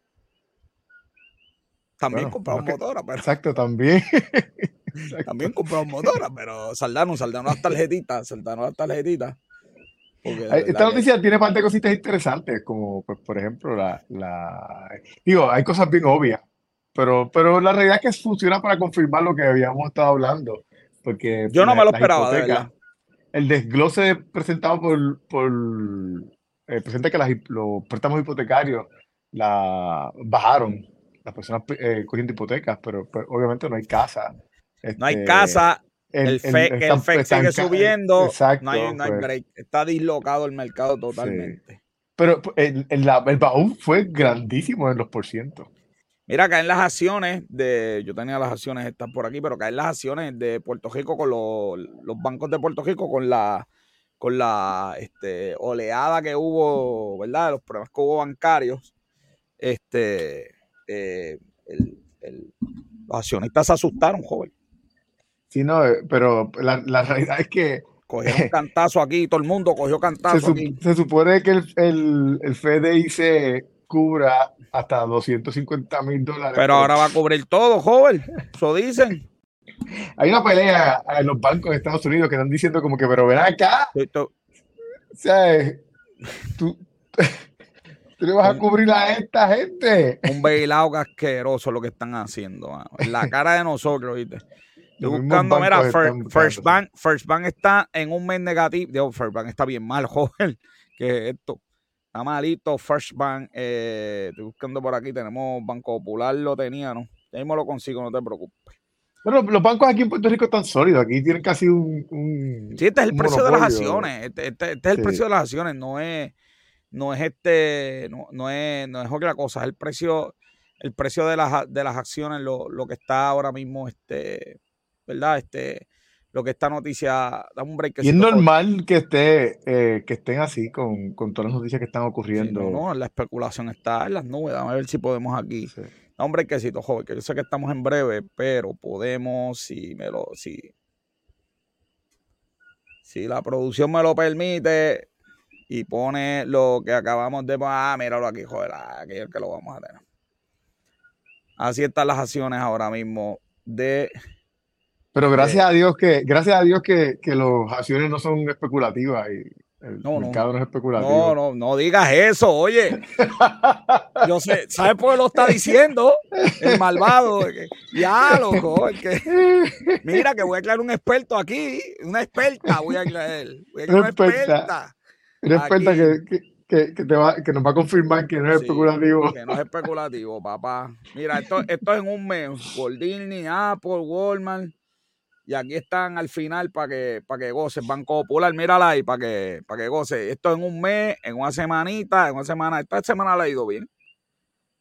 También bueno, compraron no motoras, pero. Exacto, también. También compraron motoras, pero saldaron, saldaron las tarjetitas, saldaron las tarjetitas. Esta noticia que... tiene parte de cositas interesantes, como pues, por ejemplo la, la, Digo, hay cosas bien obvias, pero, pero la realidad es que funciona para confirmar lo que habíamos estado hablando. Porque Yo no la, me lo esperaba, de verdad. El desglose presentado por, por eh, presenta que las, los préstamos hipotecarios la bajaron, las personas eh, cogiendo hipotecas, pero, pero, obviamente no hay casa. Este, no hay casa, el, el, FED, el, el FED sigue subiendo, exacto, no hay, no hay pues, break. Está dislocado el mercado totalmente. Sí. Pero el, el, el baúl fue grandísimo en los porcientos. Mira, caen las acciones de. Yo tenía las acciones estas por aquí, pero caen las acciones de Puerto Rico con los, los bancos de Puerto Rico con la con la este, oleada que hubo, ¿verdad? Los problemas que hubo bancarios. Este, eh, el, el, los accionistas se asustaron, joven. Sí, no, pero la, la realidad es que. Cogieron cantazo aquí, todo el mundo cogió cantazo se, aquí. Se supone que el, el, el FDI se cubra hasta 250 mil dólares. Pero ahora va a cubrir todo, joven. Eso dicen. Hay una pelea en los bancos de Estados Unidos que están diciendo como que, pero ven acá. Esto... O sea, tú, tú le vas a cubrir a esta gente. Un bailado casqueroso lo que están haciendo. Mano. En la cara de nosotros, ¿viste? Estoy buscando, mira, First, First, Bank, First Bank está en un mes negativo. Digo, First Bank está bien mal, joven. Que esto está malito. First Bank, eh, estoy buscando por aquí. Tenemos Banco Popular, lo tenía, ¿no? Ya mismo lo consigo, no te preocupes. Pero los bancos aquí en Puerto Rico están sólidos. Aquí tienen casi un. un sí, este es el precio monopolio. de las acciones. Este, este, este es el sí. precio de las acciones. No es, no es este, no, no, es, no es otra cosa. Es el precio, el precio de las, de las acciones, lo, lo que está ahora mismo, este ¿verdad? Este, lo que esta noticia da un break. Y es normal que esté, eh, que estén así con, con, todas las noticias que están ocurriendo. Sí, no, no, la especulación está en las nubes. Vamos a ver si podemos aquí. Sí. Da un breakcito, joven, que yo sé que estamos en breve, pero podemos, si me lo, si, si la producción me lo permite y pone lo que acabamos de ah, míralo aquí, joder, aquí es el que lo vamos a tener. Así están las acciones ahora mismo de pero gracias eh, a Dios que, gracias a Dios que, que las acciones no son especulativas y el no, mercado no, es especulativo. No, no, no digas eso, oye. Yo sé, ¿sabes por qué lo está diciendo? El malvado. Ya, loco. Que, mira, que voy a crear un experto aquí, una experta voy a crear. Voy a crear una experta. Una experta que, que, que, te va, que nos va a confirmar que no es sí, especulativo. Que no es especulativo, papá. Mira, esto, esto es en un mes. Disney, Apple, Walmart. Y aquí están al final para que, para que goce. Banco Popular, mírala ahí para que, para que goce. Esto en un mes, en una semanita, en una semana. Esta semana le ha ido bien.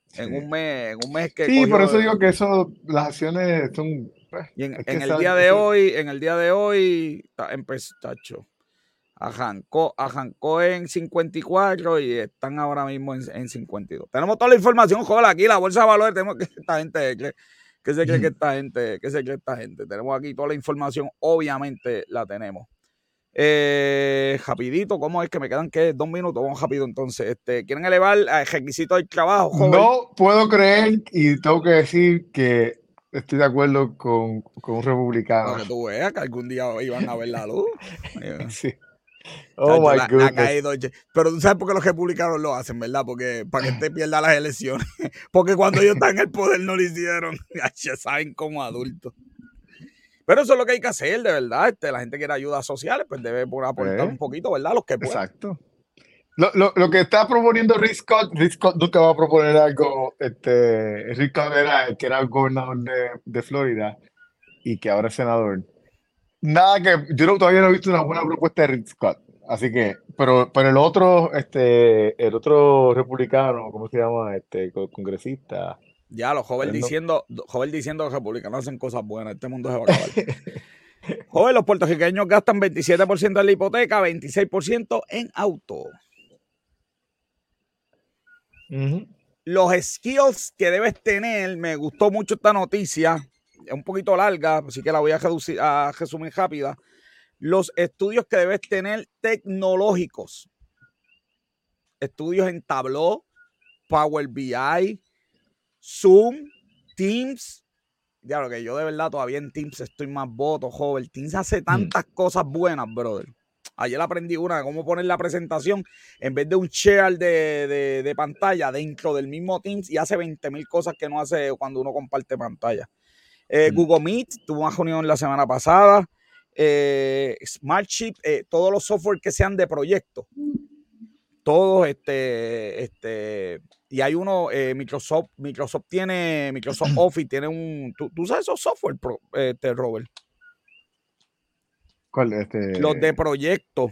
Sí. En un mes, en un mes que. Sí, por eso digo que eso, las acciones son. Pues, y en, en el día de sí. hoy, en el día de hoy, empezó, tacho. Arrancó, arrancó en 54 y están ahora mismo en, en 52. Tenemos toda la información, joder, aquí la bolsa de valores, tenemos que esta gente ¿Qué se cree que esta gente? ¿Qué se cree esta gente? Tenemos aquí toda la información, obviamente la tenemos. Eh, rapidito, ¿cómo es que me quedan que dos minutos? Vamos rápido entonces. Este, ¿Quieren elevar el requisito del trabajo? Joven? No puedo creer y tengo que decir que estoy de acuerdo con, con un republicano. Para que tú veas que algún día iban a ver la luz. sí. Oh my caído, pero tú sabes por qué los republicanos lo hacen, ¿verdad? Porque para que te pierda las elecciones. Porque cuando ellos están en el poder no lo hicieron. Ya saben como adultos. Pero eso es lo que hay que hacer, de verdad. Este, la gente quiere ayudas sociales, pues debe aportar ¿Eh? un poquito, ¿verdad? Los que puedan. Exacto. Lo, lo, lo, que está proponiendo Rick Scott, Rick Scott nunca va a proponer algo. Este, Rick Scott era el que era el gobernador de, de Florida y que ahora es senador nada que yo no, todavía no he visto una buena propuesta de Rick Scott. Así que, pero, pero el otro, este, el otro republicano, ¿cómo se llama? Este, congresista. Ya, los jóvenes diciendo, joven diciendo que los republicanos hacen cosas buenas, este mundo se va a acabar. joven, los puertorriqueños gastan 27% en la hipoteca, 26% en auto. Los skills que debes tener, me gustó mucho esta noticia, es un poquito larga, así que la voy a, reducir, a resumir rápida. Los estudios que debes tener tecnológicos. Estudios en Tableau, Power BI, Zoom, Teams. Ya lo que yo de verdad todavía en Teams estoy más voto, joven. Teams hace mm. tantas cosas buenas, brother. Ayer aprendí una de cómo poner la presentación en vez de un share de, pantalla dentro del mismo Teams y hace 20 mil cosas que no hace cuando uno comparte pantalla. Eh, mm. Google Meet tuvo una reunión la semana pasada. Eh, Smartship, eh, todos los software que sean de proyecto. Todos, este, este, y hay uno, Microsoft, Microsoft tiene, Microsoft Office tiene un, ¿tú, tú sabes esos software, este, Robert? ¿Cuál? Este... Los de proyecto.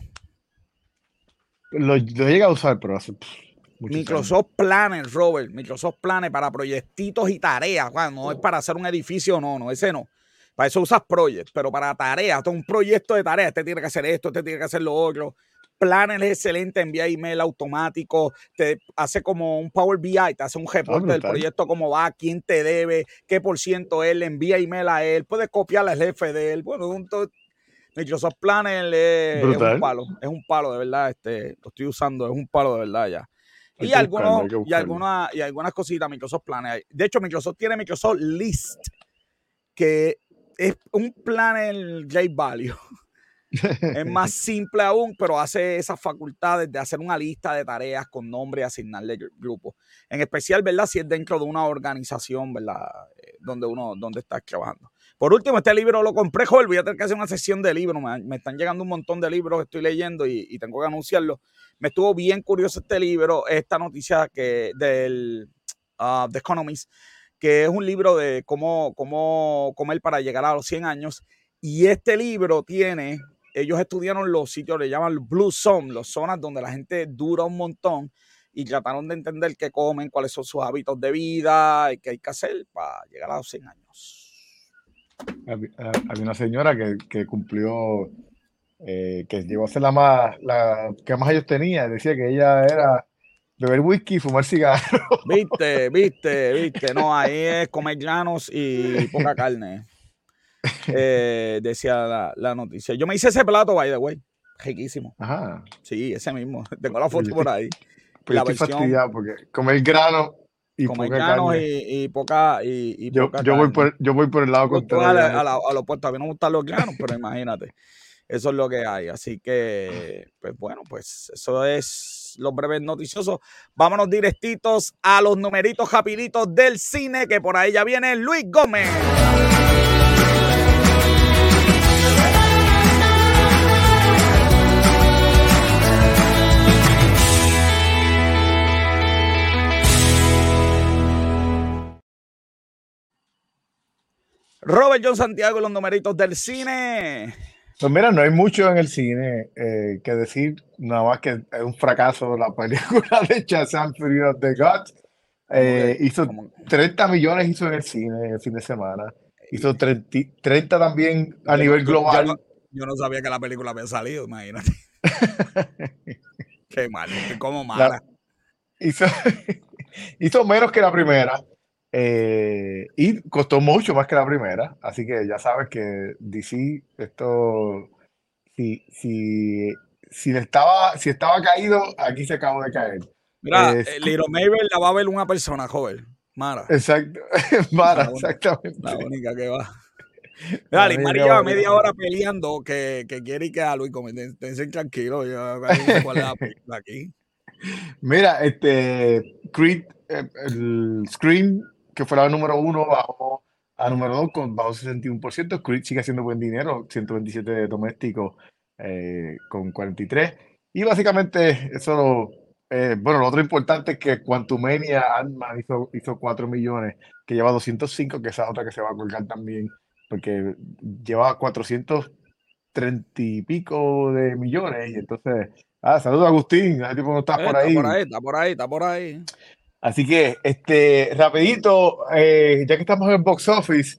Lo, llega a usar, pero hace Microsoft Planner, Robert. Microsoft Planner para proyectitos y tareas. no es para hacer un edificio, no, no, ese no. Para eso usas Project, pero para tareas, un proyecto de tareas, este tiene que hacer esto, este tiene que hacer lo otro. Planner es excelente, envía email automático, te hace como un Power BI, te hace un reporte del proyecto, cómo va, quién te debe, qué por ciento él, envía email a él, puedes copiarle al jefe de él. Bueno, un, Microsoft Planner es, un palo, es un palo de verdad, este, lo estoy usando, es un palo de verdad ya. Y, algunos, y, algunas, y algunas cositas Microsoft Planner. De hecho, Microsoft tiene Microsoft List, que es un planner J Value. es más simple aún, pero hace esas facultades de hacer una lista de tareas con nombre y asignarle grupos. En especial, ¿verdad? Si es dentro de una organización, ¿verdad? Eh, donde uno, donde está trabajando. Por último, este libro lo compré, joven. Voy a tener que hacer una sesión de libros. Me, están llegando un montón de libros que estoy leyendo y, tengo que anunciarlo. Me estuvo bien curioso este libro, esta noticia que del uh, The Economist, que es un libro de cómo, cómo comer para llegar a los 100 años. Y este libro tiene, ellos estudiaron los sitios, le llaman Blue Zone, las zonas donde la gente dura un montón y trataron de entender qué comen, cuáles son sus hábitos de vida y qué hay que hacer para llegar a los 100 años. Había, una señora que, cumplió, eh, que llegó a ser la más, la que más ellos tenían. Decía que ella era beber whisky y fumar cigarros. Viste, viste, viste. No, ahí es comer granos y poca carne. Eh, decía la, noticia. Yo me hice ese plato, by the way. Riquísimo. Ajá. Sí, ese mismo. Tengo la foto por ahí. Pues la estoy fastidiado porque comer grano y poca y, poca y, yo, yo voy por yo voy por el lado contrario a, a, a, lo opuesto. A mí no me gustan los granos pero imagínate. Eso es lo que hay. Así que pues bueno pues eso es los breves noticiosos vámonos directitos a los numeritos rapiditos del cine que por ahí ya viene Luis Gómez Robert John Santiago, los numeritos del cine. Pues mira, no hay mucho en el cine eh, que decir, nada más que es un fracaso la película de Shazam Fury of the Gods. Eh, hizo 30 millones hizo en el cine el fin de semana. Hizo 30, también a nivel global. Yo no, sabía que la película había salido, imagínate. Qué mal, como mala. hizo, hizo menos que la primera. Eh, y costó mucho más que la primera, así que ya sabes que DC, esto, si, si, si, estaba, si estaba caído, aquí se acabó de caer. Mira, eh, Little Mabel la va a ver una persona joven, Mara. Exacto, Mara, exactamente. La única que va. Mira, María lleva media hora peleando que, que quiere y que a Luis, estén tranquilo, yo aquí. Mira, este, Creed, eh, el Scream que fue la número uno, bajó a número dos con bajo 61%. Creed sigue haciendo buen dinero, 127 domésticos eh, con 43. Y básicamente eso, eh, bueno, lo otro importante es que Quantumania Ant-Man hizo, hizo 4 millones, que lleva 205, que esa otra que se va a colgar también, porque lleva 430 y pico de millones. Y entonces, ah, saludos Agustín, tipo no está, por ahí. Está por ahí, está por ahí, está por ahí. Así que, este, rapidito, eh, ya que estamos en box office,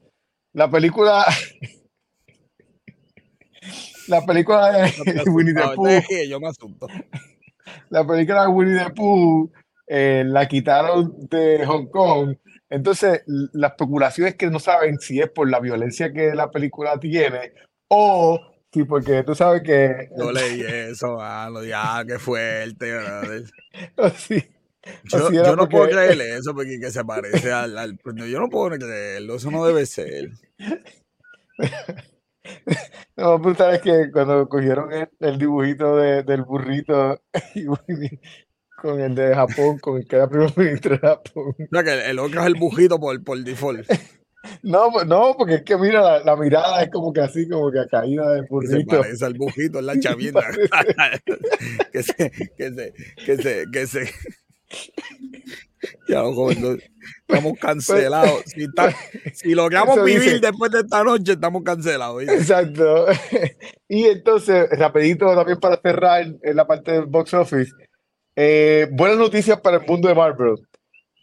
la película, la película de Winnie the Pooh, yo me asunto. la película de Winnie the Pooh eh, la quitaron de Hong Kong. Entonces, la especulación es que no saben si es por la violencia que la película tiene o si porque tú sabes que... Yo leí eso, lo ya, qué fuerte, sí. Yo, yo no puedo creerle eso porque que se parece al, al, Yo no puedo creerlo, eso no debe ser. No, me preguntar es que cuando cogieron el, dibujito de, del burrito con el de Japón, con el que era primer ministro de Japón. O sea, que el, otro es el bujito por, por default. No, pues, no, porque es que mira, la, la, mirada es como que así, como que a caída del burrito. Se parece al bujito, en la chavienda. que se, que se, que se, que se. Ya, estamos cancelados. Si, si logramos vivir después de esta noche, estamos cancelados. Exacto. Y entonces, rapidito también para cerrar en la parte del box office. Eh, buenas noticias para el mundo de Marvel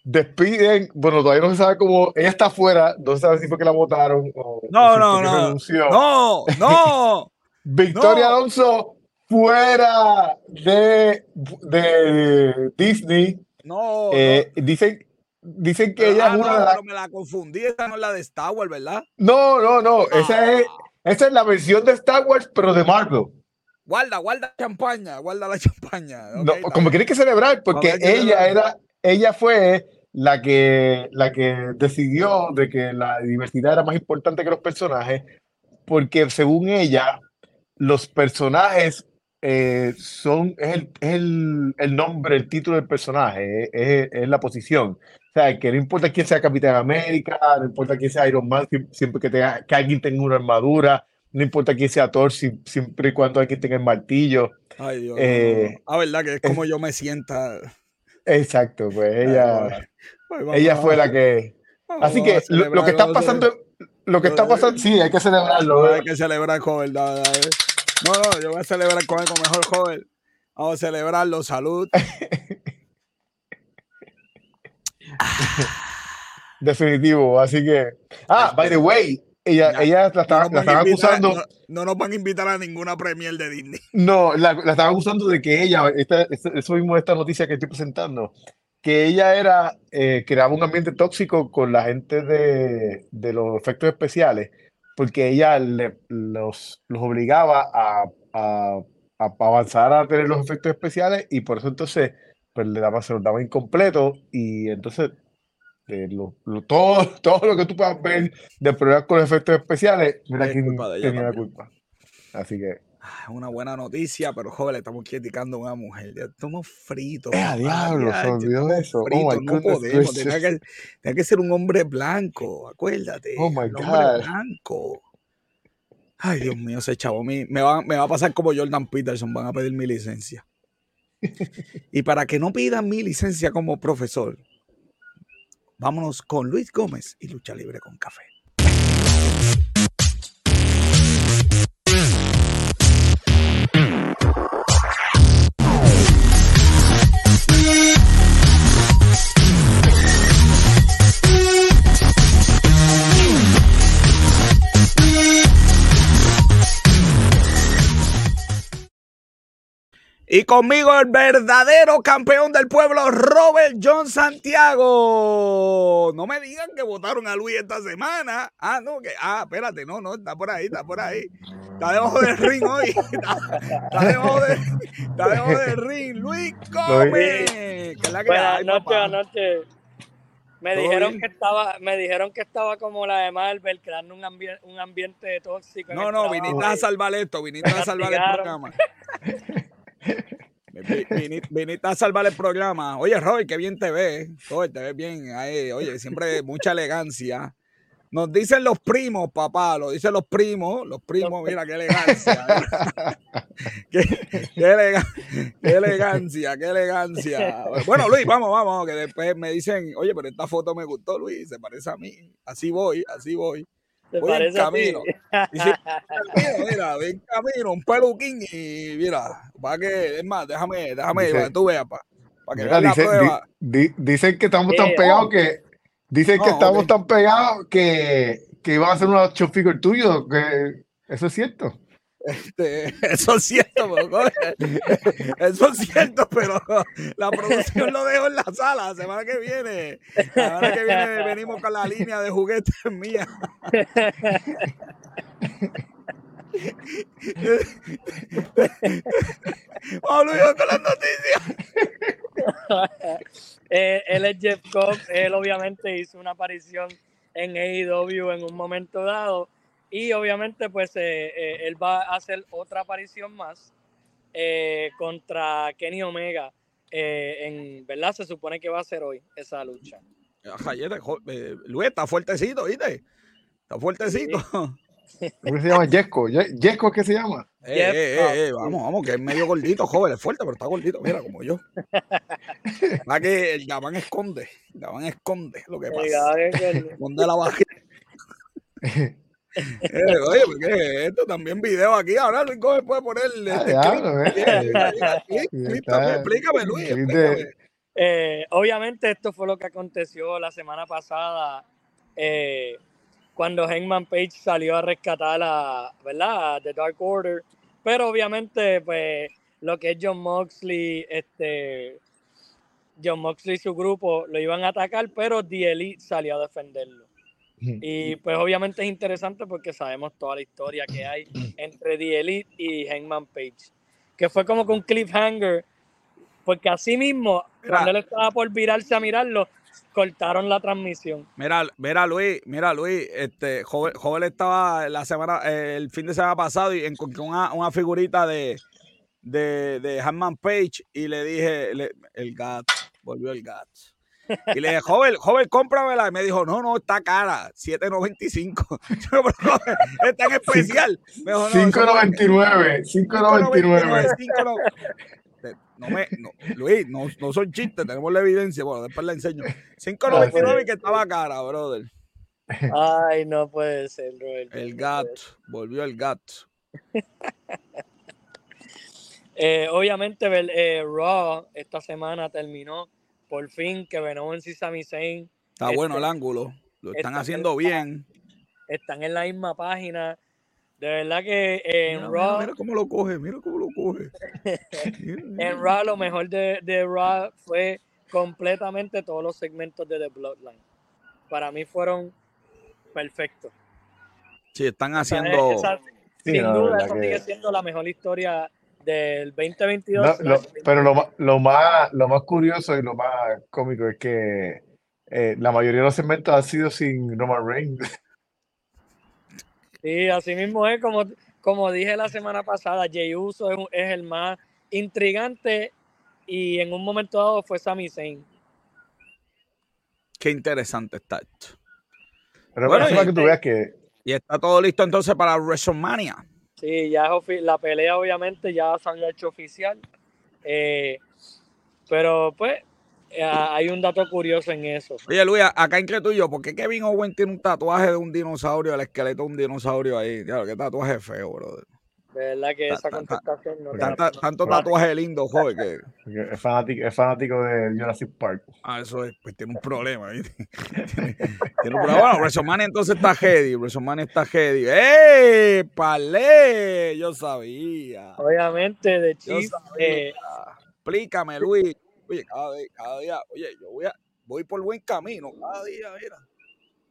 despiden, bueno, todavía no se sabe cómo, ella está afuera, no se sabe si fue que la votaron o no, no, no, no, no, Victoria Alonso fuera de, de Disney. No, eh, Dicen, dicen que ella es una de las... me la confundí, esa no es la de Star Wars, ¿verdad? No, no, no, esa, es, ah. esa es la versión de Star Wars, pero de Marvel. Guarda, guarda la champaña, guarda la champaña. no, como quiere que celebrar, porque ella era, ella fue la que, la que decidió de que la diversidad era más importante que los personajes, porque según ella, los personajes eh, son, es, el, es el, el, nombre, el título del personaje, es, es, la posición. O sea, que no importa quién sea Capitán América, no importa quién sea Iron Man, siempre que, tenga, que alguien tenga una armadura, no importa quién sea Thor, siempre y cuando alguien tenga el martillo. Ay, Dios. Eh, Ah, verdad que es como yo me sienta. Exacto, pues ella, pues ella fue la que. Así que lo, que está pasando, lo que está pasando, sí, hay que celebrarlo. Hay que celebrar con verdad. No, no, yo voy a celebrar con él como mejor joven. Vamos a celebrarlo, salud. Definitivo, así que. Ah, by the way, ella, ella la, estaba, acusando. No, nos van a invitar a ninguna premier de Disney. No, la, la estaba acusando de que ella, eso mismo esta noticia que estoy presentando, que ella era, eh, creaba un ambiente tóxico con la gente de, de los efectos especiales, porque ella los, los obligaba a, a, a, avanzar a tener los efectos especiales y por eso entonces pues, le daba, se los daba incompleto y entonces lo, todo, todo lo que tú puedas ver de problemas con efectos especiales, mira quién tenía la culpa. Así que. Es una buena noticia, pero joven, estamos criticando a una mujer. Estamos fritos. ¡Eh, a diablo! Se olvidó eso. oh my no podemos. Tenía que, tenía que, ser un hombre blanco, acuérdate. Oh my God. Hombre blanco. Ay, Dios mío, ese chavo me, me, va, me va a pasar como Jordan Peterson. Van a pedir mi licencia. y para que no pidan mi licencia como profesor, Vámonos con Luis Gómez y Lucha Libre con Café. Y conmigo el verdadero campeón del pueblo, Robert John Santiago. No me digan que votaron a Luis esta semana. Ah, no, que. Ah, espérate, no, no, está por ahí, está por ahí. Está debajo del ring hoy. Está, debajo, de, está debajo del ring. Luis Gómez. Que la que Buenas noches, anoche. Me dijeron que estaba, me dijeron que estaba como la de Marvel, creando un, ambiente un ambiente tóxico. No, no, viniste a salvar esto, viniste a salvar el programa. Viniste a salvar el programa. Oye, Roy, qué bien te ves. Roy, te ves bien. oye, siempre mucha elegancia. Nos dicen los primos, papá, lo dicen los primos, los primos, mira qué elegancia. qué, elegancia, qué elegancia. Bueno, Luis, vamos, vamos, que después me dicen, oye, pero esta foto me gustó, Luis, se parece a mí. Así voy, así voy. Voy en camino. mira, voy en camino, un peluquín y mira, para que, es más, déjame, déjame, para que tú veas, para, que veas la prueba. dicen que estamos tan pegados que, dicen que estamos tan pegados que, que iban a hacer un action figure tuyo, que eso es cierto. Este, eso es cierto, eso es cierto, pero la producción lo dejo en la sala. La semana que viene, la semana que viene venimos con la línea de juguetes mía. Vamos con las noticias. Eh, él es Jeff Cobb. Él obviamente hizo una aparición en AEW en un momento dado. Y obviamente, pues eh, eh, él va a hacer otra aparición más contra Kenny Omega. en verdad, se supone que va a ser hoy esa lucha. Luis está fuertecito, ¿viste? Está fuertecito. ¿Cómo se llama? Jesco. ¿Jesco qué se llama? Eh, eh, eh, vamos, vamos, que es medio gordito, joven, es fuerte, pero está gordito, mira, como yo. Va que el Gabán esconde, el Gabán esconde lo que pasa. Esconde la bajita. oye, porque esto también video aquí, ahora Luis Gómez puede poner explícame, Luis. obviamente esto fue lo que aconteció la semana pasada. Eh, cuando Hangman Page salió a rescatar a, ¿verdad? The Dark Order. Pero obviamente, pues, lo que es John Moxley, este, John Moxley y su grupo lo iban a atacar, pero The Elite salió a defenderlo. Y pues obviamente es interesante porque sabemos toda la historia que hay entre The Elite y Hangman Page. Que fue como con un cliffhanger, porque así mismo, cuando él estaba por virarse a mirarlo, cortaron la transmisión. Mira, mira Luis, mira Luis, este joven, estaba la semana, el fin de semana pasado y encontró una, una figurita de, de, de Hanman Page y le dije, el GAT, volvió el GAT. Y le dije, joven, joven, cómpramela. Y me dijo, no, no, está cara, 7.95. es tan especial. 5.99, 5.99 no me, no, Luis, no, no son chistes, tenemos la evidencia, bueno, después la enseño. 5.99 y que estaba cara, brother. Ay, no puede ser, Robert. El gato, volvió el gato. eh, obviamente, eh, Raw esta semana terminó por fin que Venom y Sami Zayn. Está bueno el este, ángulo, lo están haciendo bien. Están en la misma página de verdad que en Raw. Mira, cómo lo coge, mira cómo lo coge. en Raw, lo mejor de, de, Raw fue completamente todos los segmentos de The Bloodline. Para mí fueron perfectos. Sí, están haciendo. sin duda, eso sigue siendo la mejor historia del 2022. pero lo, lo, más, lo más curioso y lo más cómico es que eh, la mayoría de los segmentos han sido sin Roman Reigns. Sí, así mismo es, como, como dije la semana pasada, Jey Uso es, el más intrigante y en un momento dado fue Sami Zayn. Qué interesante está esto. Pero bueno, y, que tú veas que... y está todo listo entonces para WrestleMania. Sí, ya la pelea obviamente ya se han hecho oficial. Eh, pero pues eh, hay un dato curioso en eso. Oye, Luis, acá entre yo, ¿por qué Kevin Owen tiene un tatuaje de un dinosaurio, el esqueleto de un dinosaurio ahí? Claro, qué tatuaje feo, brother. De verdad que esa contestación no Tanto tatuaje lindo, joven, que... Es fanático, es fanático de Jurassic Park. Ah, eso es, pues tiene un problema, ¿viste? tiene, un problema. Bueno, WrestleMania entonces está heavy, WrestleMania está heavy. ¡Eh! ¡Palé! Yo sabía. Obviamente, de Chief. Eh, Explícame, Luis. Oye, cada día, cada día, oye, yo voy, a, voy por buen camino, cada día, mira.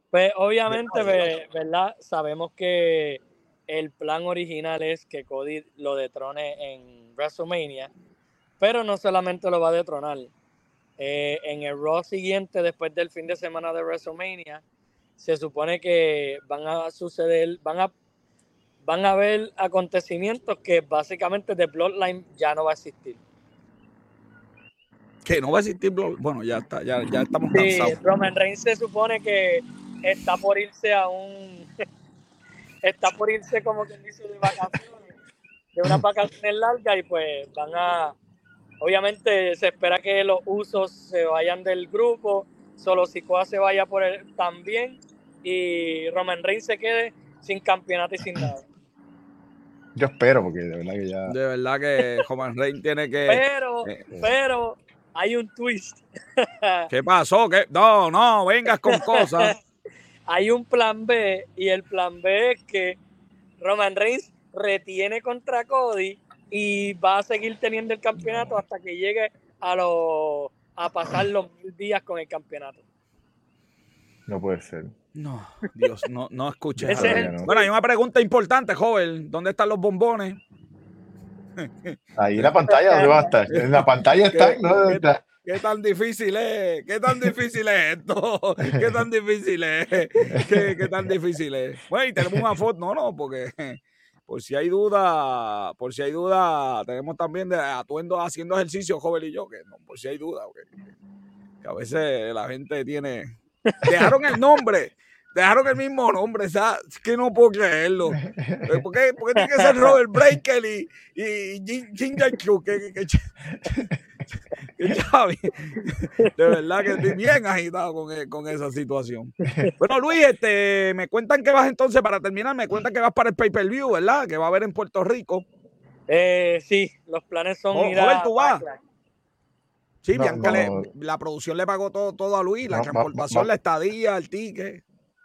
Pues obviamente, ¿verdad? Sabemos que el plan original es que Cody lo detrone en WrestleMania, pero no solamente lo va a detronar. Eh, en el Raw siguiente, después del fin de semana de WrestleMania, se supone que van a suceder, van a, van a haber acontecimientos que básicamente de Bloodline ya no va a existir que no va a existir bueno ya está ya, ya estamos sí, Roman Reigns se supone que está por irse a un está por irse como quien dice de vacaciones de unas vacaciones largas y pues van a obviamente se espera que los usos se vayan del grupo solo Sikoa se vaya por él también y Roman Reigns se quede sin campeonato y sin nada yo espero porque de verdad que ya de verdad que Roman Reigns tiene que pero eh, eh. pero hay un twist. ¿Qué pasó? ¿Qué? No, no, vengas con cosas. Hay un plan B y el plan B es que Roman Reigns retiene contra Cody y va a seguir teniendo el campeonato hasta que llegue a los a pasar los mil días con el campeonato. No puede ser. No, Dios, no, no escuches. Es el-. Bueno, hay una pregunta importante, joven. ¿Dónde están los bombones? Ahí en la pantalla, ¿dónde va a estar? En la pantalla está, ¿Qué- ¿no? ¿Dónde qué-? ¿Qué tan difícil es? ¿Qué tan difícil es esto? ¿Qué tan difícil es? ¿Qué, qué tan difícil es? Bueno, y tenemos una foto, no, no, porque por si hay duda, por si hay duda, tenemos también de atuendo haciendo ejercicio, joven y yo, que no, por si hay duda, que a veces la gente tiene, dejaron el nombre, dejaron el mismo nombre, ¿sabes? Es que no puedo creerlo. ¿Por qué, qué tiene que ser Robert Breaker y, y Ginger Cruz? Que, que, que, de verdad que estoy bien agitado con, e- con esa situación. Bueno, Luis, este, me cuentan que vas entonces, para terminar, me cuentan que vas para el pay-per-view, ¿verdad? Que va a haber en Puerto Rico. Eh, sí, los planes son Oh, ir a ¿tú vas? Sí, No, Bianca, le- la producción le pagó todo, todo a Luis, la No, transportación, la estadía, el ticket.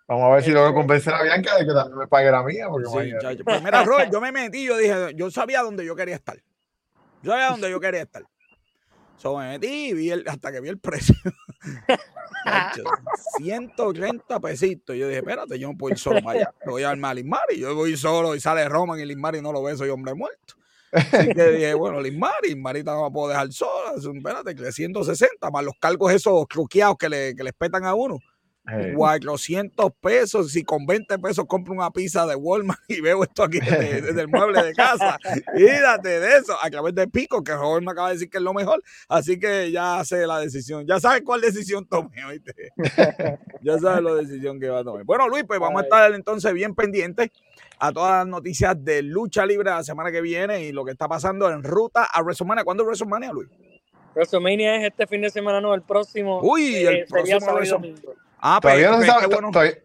Vamos a ver si logro convencer a Bianca de que también me pague la mía. Porque Sí, chacho. Pues yo me metí, yo dije, yo sabía dónde yo quería estar. Yo sabía dónde yo quería estar. So, me metí y vi el- hasta que vi el precio. Chacho, 130 pesitos. Yo dije, espérate, yo no puedo ir solo para allá. Me voy a armar a Lismari. Yo voy solo y sale Roman y Lismari no lo ve, soy hombre muerto. Así que dije, bueno, Lismari, Lismari no la puedo dejar sola. Espérate, que 160 más los cargos esos truqueados que le, que les petan a uno. Eh, 400 pesos. Si con 20 pesos compro una pizza de Walmart y veo esto aquí desde, desde el mueble de casa. Fíjate de eso. A través de Pico, que Robert me acaba de decir que es lo mejor. Así que ya sé la decisión. Ya sabes cuál decisión tomé, ¿oíste? ya sabes la decisión que va a tomar. Bueno, Luis, pues vamos a estar entonces bien pendientes a todas las noticias de lucha libre la semana que viene y lo que está pasando en ruta a WrestleMania. ¿Cuándo es WrestleMania, Luis? WrestleMania es este fin de semana, no, el próximo. Uy, el eh, sería próximo Ah, todavía, no se pues, sabe, bueno. todavía,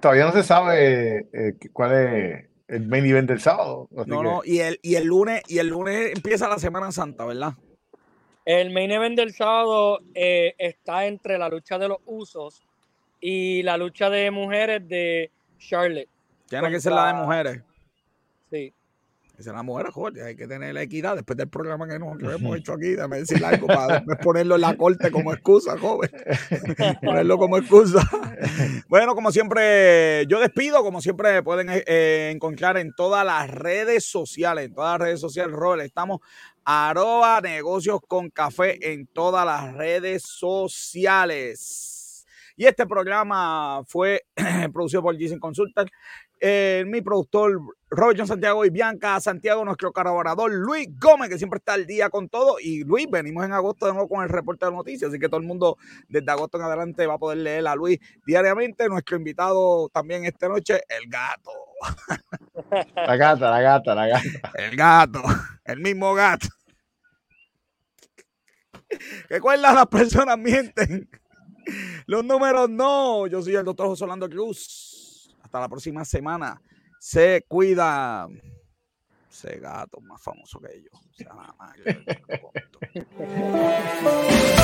todavía no se sabe eh, cuál es el main event del sábado. No, que- no, y el, y el lunes, y el lunes empieza la Semana Santa, ¿verdad? El main event del sábado eh, está entre la lucha de los usos y la lucha de mujeres de Charlotte. Tiene que ser la de mujeres. Sí. Esa es la mujer, joder, hay que tener la equidad después del programa que, nos, que hemos hecho aquí. Déjame decir algo para después ponerlo en la corte como excusa, joven. ponerlo como excusa. Bueno, como siempre, yo despido. Como siempre, pueden eh, encontrar en todas las redes sociales. En todas las redes sociales, Robert, estamos arroba negocios con café en todas las redes sociales. Y este programa fue producido por Jason Consultant. Eh, mi productor Robert John Santiago y Bianca Santiago, nuestro colaborador Luis Gómez, que siempre está al día con todo. Y Luis, venimos en agosto de nuevo con el reporte de noticias, así que todo el mundo desde agosto en adelante va a poder leer a Luis diariamente. Nuestro invitado también esta noche, el gato. La gata, la gata, la gata. El gato, el mismo gato. Recuerda, las personas mienten. Los números no. Yo soy el doctor José Orlando Cruz. Hasta la próxima semana. Se cuida. Ese gato más famoso que yo.